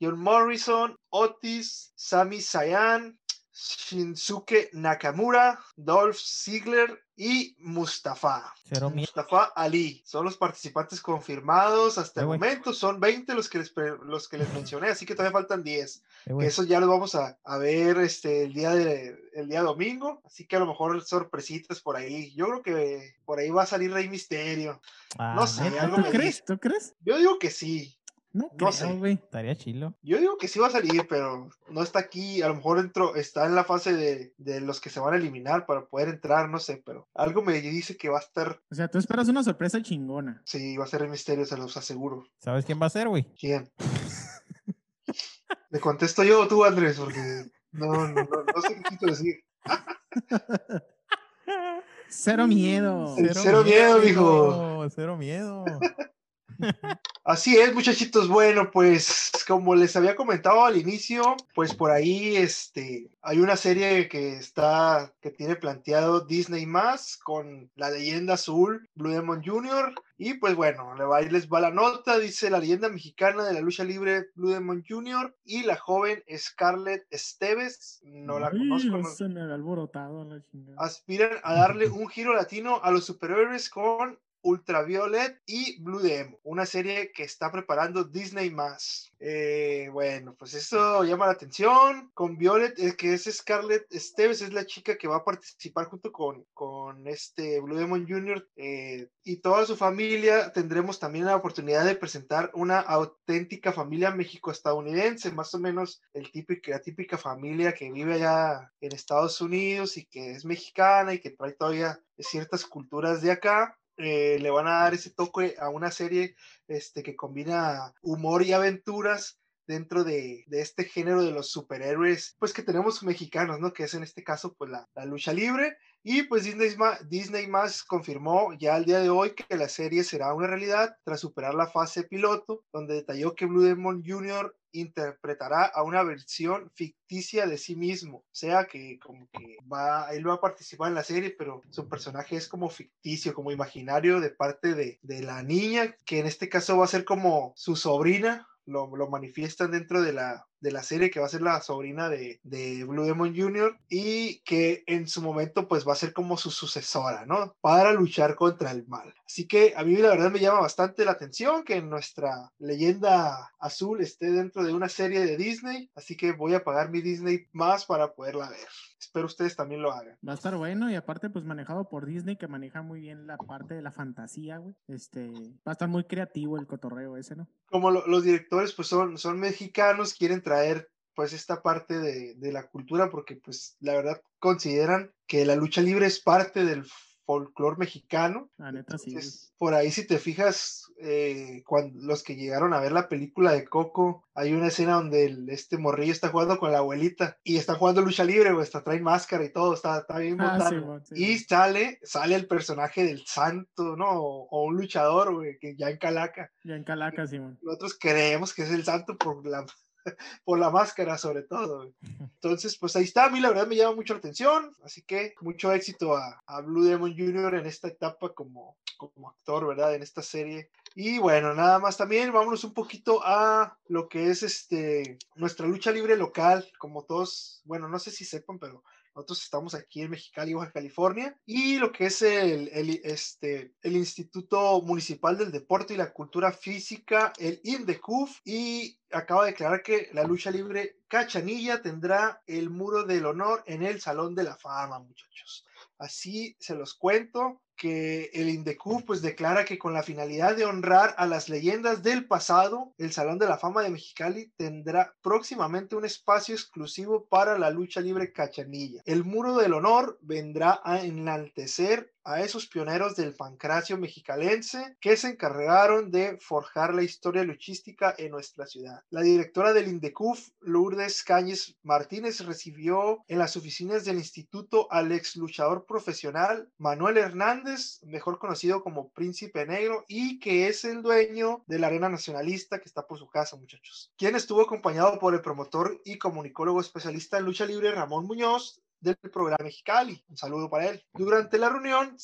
John Morrison, Otis, Sami Zayn, Shinsuke Nakamura, Dolph Ziggler y Mustafa. Cero. Mustafa Ali. Son los participantes confirmados hasta el momento. Son 20 los que les, los que les mencioné, así que todavía faltan 10. Eh, güey. Que eso ya lo vamos a, a ver este, el, día de, el día domingo. Así que a lo mejor sorpresitas por ahí. Yo creo que por ahí va a salir Rey Misterio. Ah, no sé, neta, algo ¿Tú me crees? ¿Tú crees? Yo digo que sí. No, No creo, sé. Estaría chilo. Yo digo que sí va a salir, pero no está aquí. A lo mejor entró, está en la fase de, de los que se van a eliminar para poder entrar, no sé, pero algo me dice que va a estar, O sea, tú esperas una sorpresa chingona. sí, va a ser Rey Misterio, se los aseguro. ¿Sabes quién va a ser, güey? ¿Quién? Le contesto yo o tú, Andrés, porque no, no, no, no sé qué quito decir. Cero miedo. El cero miedo, mijo. Cero miedo. Así es, muchachitos. Bueno, pues como les había comentado al inicio, pues por ahí este hay una serie que está que tiene planteado Disney más con la leyenda azul Blue Demon Jr. y pues bueno, le va, les va la nota, dice la leyenda mexicana de la lucha libre Blue Demon Jr. y la joven Scarlett Esteves, no la Ay, conozco, no- alborotado la aspiran a darle un giro latino a los superhéroes con Ultraviolet y Blue Demon, una serie que está preparando Disney más. Eh, bueno, pues eso llama la atención. Con Violet, eh, que es Scarlett Esteves, es la chica que va a participar junto con, con este Blue Demon Jr. eh, y toda su familia. Tendremos también la oportunidad de presentar una auténtica familia México-estadounidense, más o menos el típico, la típica familia que vive allá en Estados Unidos y que es mexicana y que trae todavía ciertas culturas de acá. Eh, le van a dar ese toque a una serie este, que combina humor y aventuras dentro de, de este género de los superhéroes, pues que tenemos mexicanos, ¿no? Que es en este caso, pues la, la lucha libre. Y pues Disney, Disney más confirmó ya al día de hoy que la serie será una realidad tras superar la fase piloto, donde detalló que Blue Demon Jr. interpretará a una versión ficticia de sí mismo. O sea que como que va, él va a participar en la serie, pero su personaje es como ficticio, como imaginario de parte de, de la niña, que en este caso va a ser como su sobrina. Lo, lo manifiestan dentro de la, de la serie que va a ser la sobrina de, de Blue Demon Jr. y que en su momento pues va a ser como su sucesora, ¿no? Para luchar contra el mal. Así que a mí la verdad me llama bastante la atención que nuestra leyenda azul esté dentro de una serie de Disney, así que voy a pagar mi Disney más para poderla ver. Espero ustedes también lo hagan. Va a estar bueno y aparte pues manejado por Disney que maneja muy bien la parte de la fantasía, güey. Este, va a estar muy creativo el cotorreo ese, ¿no? Como lo- los directores pues son, son mexicanos, quieren traer pues esta parte de, de la cultura porque pues la verdad consideran que la lucha libre es parte del folclore mexicano La neta sí. Entonces, por ahí, si te fijas, eh, cuando los que llegaron a ver la película de Coco, hay una escena donde el- este morrillo está jugando con la abuelita y está jugando lucha libre, güey, hasta traen máscara y todo, está, está bien Ah, botana. Simón, sí, Y sí. sale, sale el personaje del santo, ¿no? O, o un luchador, güey, que ya en Calaca. Ya en Calaca, Simón. Nosotros creemos que es el santo por la, por la máscara, sobre todo. Entonces, pues ahí está. A mí la verdad me llama mucho la atención. Así que mucho éxito a, a Blue Demon Jr. en esta etapa como, como actor, ¿verdad? En esta serie. Y bueno, nada más también, vámonos un poquito a lo que es este nuestra lucha libre local, como todos, bueno, no sé si sepan, pero nosotros estamos aquí en Mexicali, Baja California, y lo que es el, el, este, el Instituto Municipal del Deporte y la Cultura Física, el INDECUF, y acaba de declarar que la lucha libre Cachanilla tendrá el muro del honor en el Salón de la Fama, muchachos. Así se los cuento que el INDECUF pues declara que con la finalidad de honrar a las leyendas del pasado, el Salón de la Fama de Mexicali tendrá próximamente un espacio exclusivo para la lucha libre cachanilla. El muro del honor vendrá a enaltecer a esos pioneros del pancracio mexicalense que se encargaron de forjar la historia luchística en nuestra ciudad. La directora del INDECUF, Lourdes Cáñez Martínez, recibió en las oficinas del instituto al ex luchador profesional Manuel Hernández, mejor conocido como Príncipe Negro, y que es el dueño de la Arena Nacionalista que está por su casa, muchachos. Quien estuvo acompañado por el promotor y comunicólogo especialista en lucha libre Ramón Muñoz, del programa Mexicali. Un saludo para él. Durante la reunión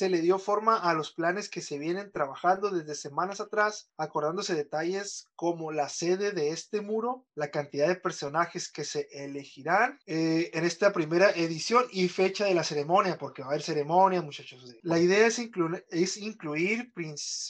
se le dio forma a los planes que se vienen trabajando desde semanas atrás, acordándose detalles como la sede de este muro, la cantidad de personajes que se elegirán eh, en esta primera edición y fecha de la ceremonia, porque va a haber ceremonia, muchachos. La idea es, inclu- es incluir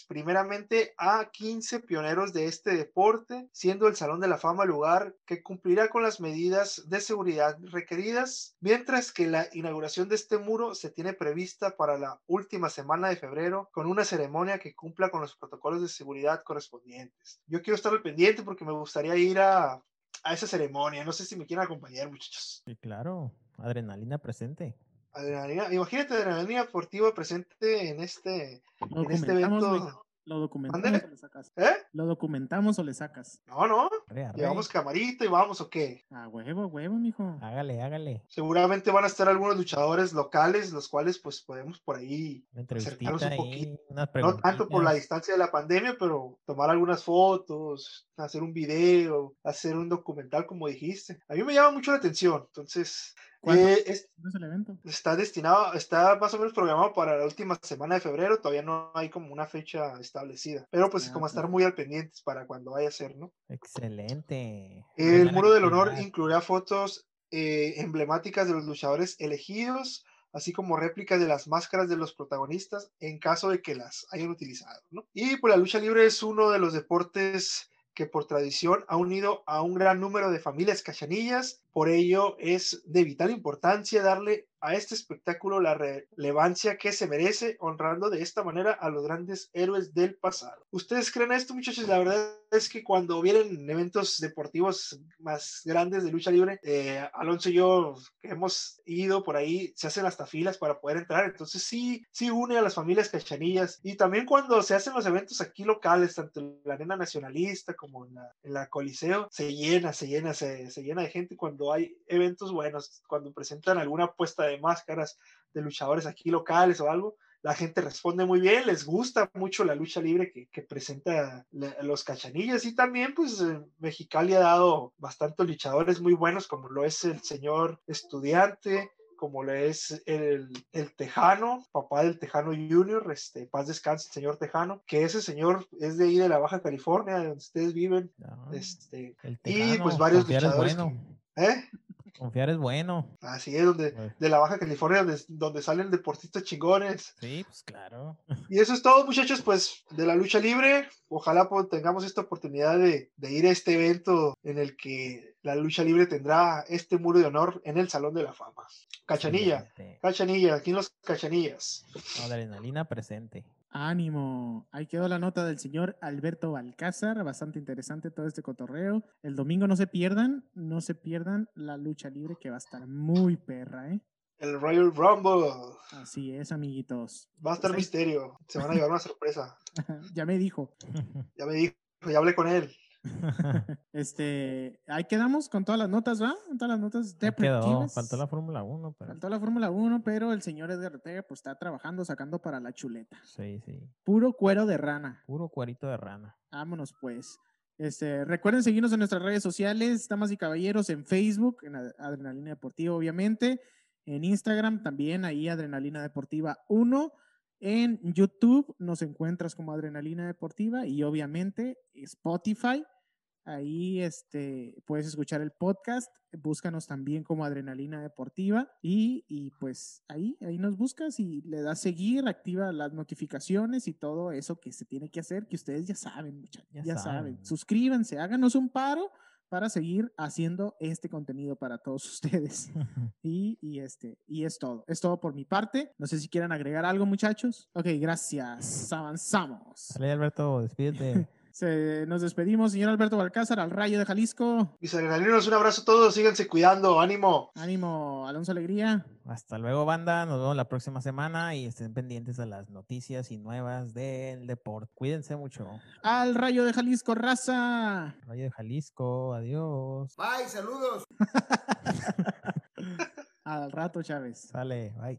primeramente a 15 pioneros de este deporte, siendo el Salón de la Fama el lugar que cumplirá con las medidas de seguridad requeridas, mientras que la inauguración de este muro se tiene prevista para la última semana de febrero con una ceremonia que cumpla con los protocolos de seguridad correspondientes. Yo quiero estar al pendiente porque me gustaría ir a, a esa ceremonia. No sé si me quieren acompañar, muchachos. Sí, claro. Adrenalina presente. Adrenalina, imagínate adrenalina deportiva presente en este, en este evento. Lo documentamos o le sacas. ¿Eh? Lo documentamos o le sacas. No, no. Arre, arre. Llevamos camarita y vamos, ¿o qué? A huevo, huevo, mijo. Hágale, hágale. Seguramente van a estar algunos luchadores locales, los cuales pues podemos por ahí acercarnos un poquito. No tanto por la distancia de la pandemia, pero tomar algunas fotos, hacer un video, hacer un documental, como dijiste. A mí me llama mucho la atención. Entonces. Eh, es- ¿Cuándo es el evento? está destinado, está más o menos programado para la última semana de febrero. Todavía no hay como una fecha establecida. Pero pues Ah, como estar perfecto. muy al pendientes para cuando vaya a ser, ¿no? Excelente. El Buena muro del honor actividad. incluirá fotos eh, emblemáticas de los luchadores elegidos, así como réplicas de las máscaras de los protagonistas en caso de que las hayan utilizado. ¿no? Y pues la lucha libre es uno de los deportes que por tradición ha unido a un gran número de familias cachanillas, por ello es de vital importancia darle a este espectáculo la relevancia que se merece, honrando de esta manera a los grandes héroes del pasado. ¿Ustedes creen esto, muchachos? La verdad es que cuando vienen eventos deportivos más grandes de lucha libre, eh, Alonso y yo que hemos ido por ahí, se hacen hasta filas para poder entrar, entonces sí, sí une a las familias cachanillas y también cuando se hacen los eventos aquí locales, tanto en la arena nacionalista como en la, en la Coliseo, se llena, se llena, se, se llena de gente cuando hay eventos buenos, cuando presentan alguna puesta de máscaras de luchadores aquí locales o algo, la gente responde muy bien, les gusta mucho la lucha libre que, que presenta la- los cachanillas y también pues eh, Mexicali ha dado bastantes luchadores muy buenos como lo es el señor estudiante, como lo es el, el Tejano, papá del Tejano Junior, este, paz descanse el señor Tejano, que ese señor es de ahí de la Baja California, de donde ustedes viven, No, este, el y, pues, varios luchadores bueno. ¿eh? Confiar es bueno. Así es, donde, Pues, de la Baja California, donde, donde salen deportistas chingones. Sí, pues claro. Y eso es todo, muchachos, pues de la lucha libre. Ojalá pues, tengamos esta oportunidad de, de ir a este evento en el que la lucha libre tendrá este muro de honor en el Salón de la Fama. Cachanilla. Cachanilla, aquí en los Cachanillas. Adrenalina presente. Ánimo. Ahí quedó la nota del señor Alberto Balcázar. Bastante interesante todo este cotorreo. El domingo no se pierdan, no se pierdan la lucha libre que va a estar muy perra, ¿eh? El Royal Rumble. Así es, amiguitos. Va a estar Pues ahí- misterio. Se van a llevar una sorpresa. ya me dijo. Ya me dijo, ya hablé con él. Este, ahí quedamos con todas las notas, ¿va? Con todas las notas Ahí quedó. deportivas. Faltó la Fórmula 1, pero. Faltó la Fórmula 1, pero el señor Edgar Ortega pues está trabajando, sacando para la chuleta. Sí, sí. Puro cuero de rana. Puro cuerito de rana. Vámonos pues. Este, recuerden seguirnos en nuestras redes sociales, damas y caballeros, en Facebook, en Ad- Adrenalina Deportiva, obviamente, en Instagram también, ahí Adrenalina Deportiva 1, en YouTube nos encuentras como Adrenalina Deportiva y obviamente Spotify, ahí este, puedes escuchar el podcast, búscanos también como Adrenalina Deportiva y, y pues ahí, ahí nos buscas y le das seguir, activa las notificaciones y todo eso que se tiene que hacer, que ustedes ya saben, muchachos, Ya ya, saben. saben. Suscríbanse, háganos un paro para seguir haciendo este contenido para todos ustedes. Y, y este, y es todo. Es todo por mi parte. No sé si quieran agregar algo, muchachos. Ok, gracias. Avanzamos. Dale, Alberto, despídete. Se- nos despedimos, señor Alberto Balcázar, al Rayo de Jalisco. Mis adrenalinos, un abrazo a todos. Síganse cuidando. Ánimo. Ánimo, Alonso Alegría. Hasta luego, banda. Nos vemos la próxima semana y estén pendientes a las noticias y nuevas del deporte. Cuídense mucho. Al Rayo de Jalisco, raza. Rayo de Jalisco, adiós. Bye, saludos. Al rato, Chávez. Sale, bye.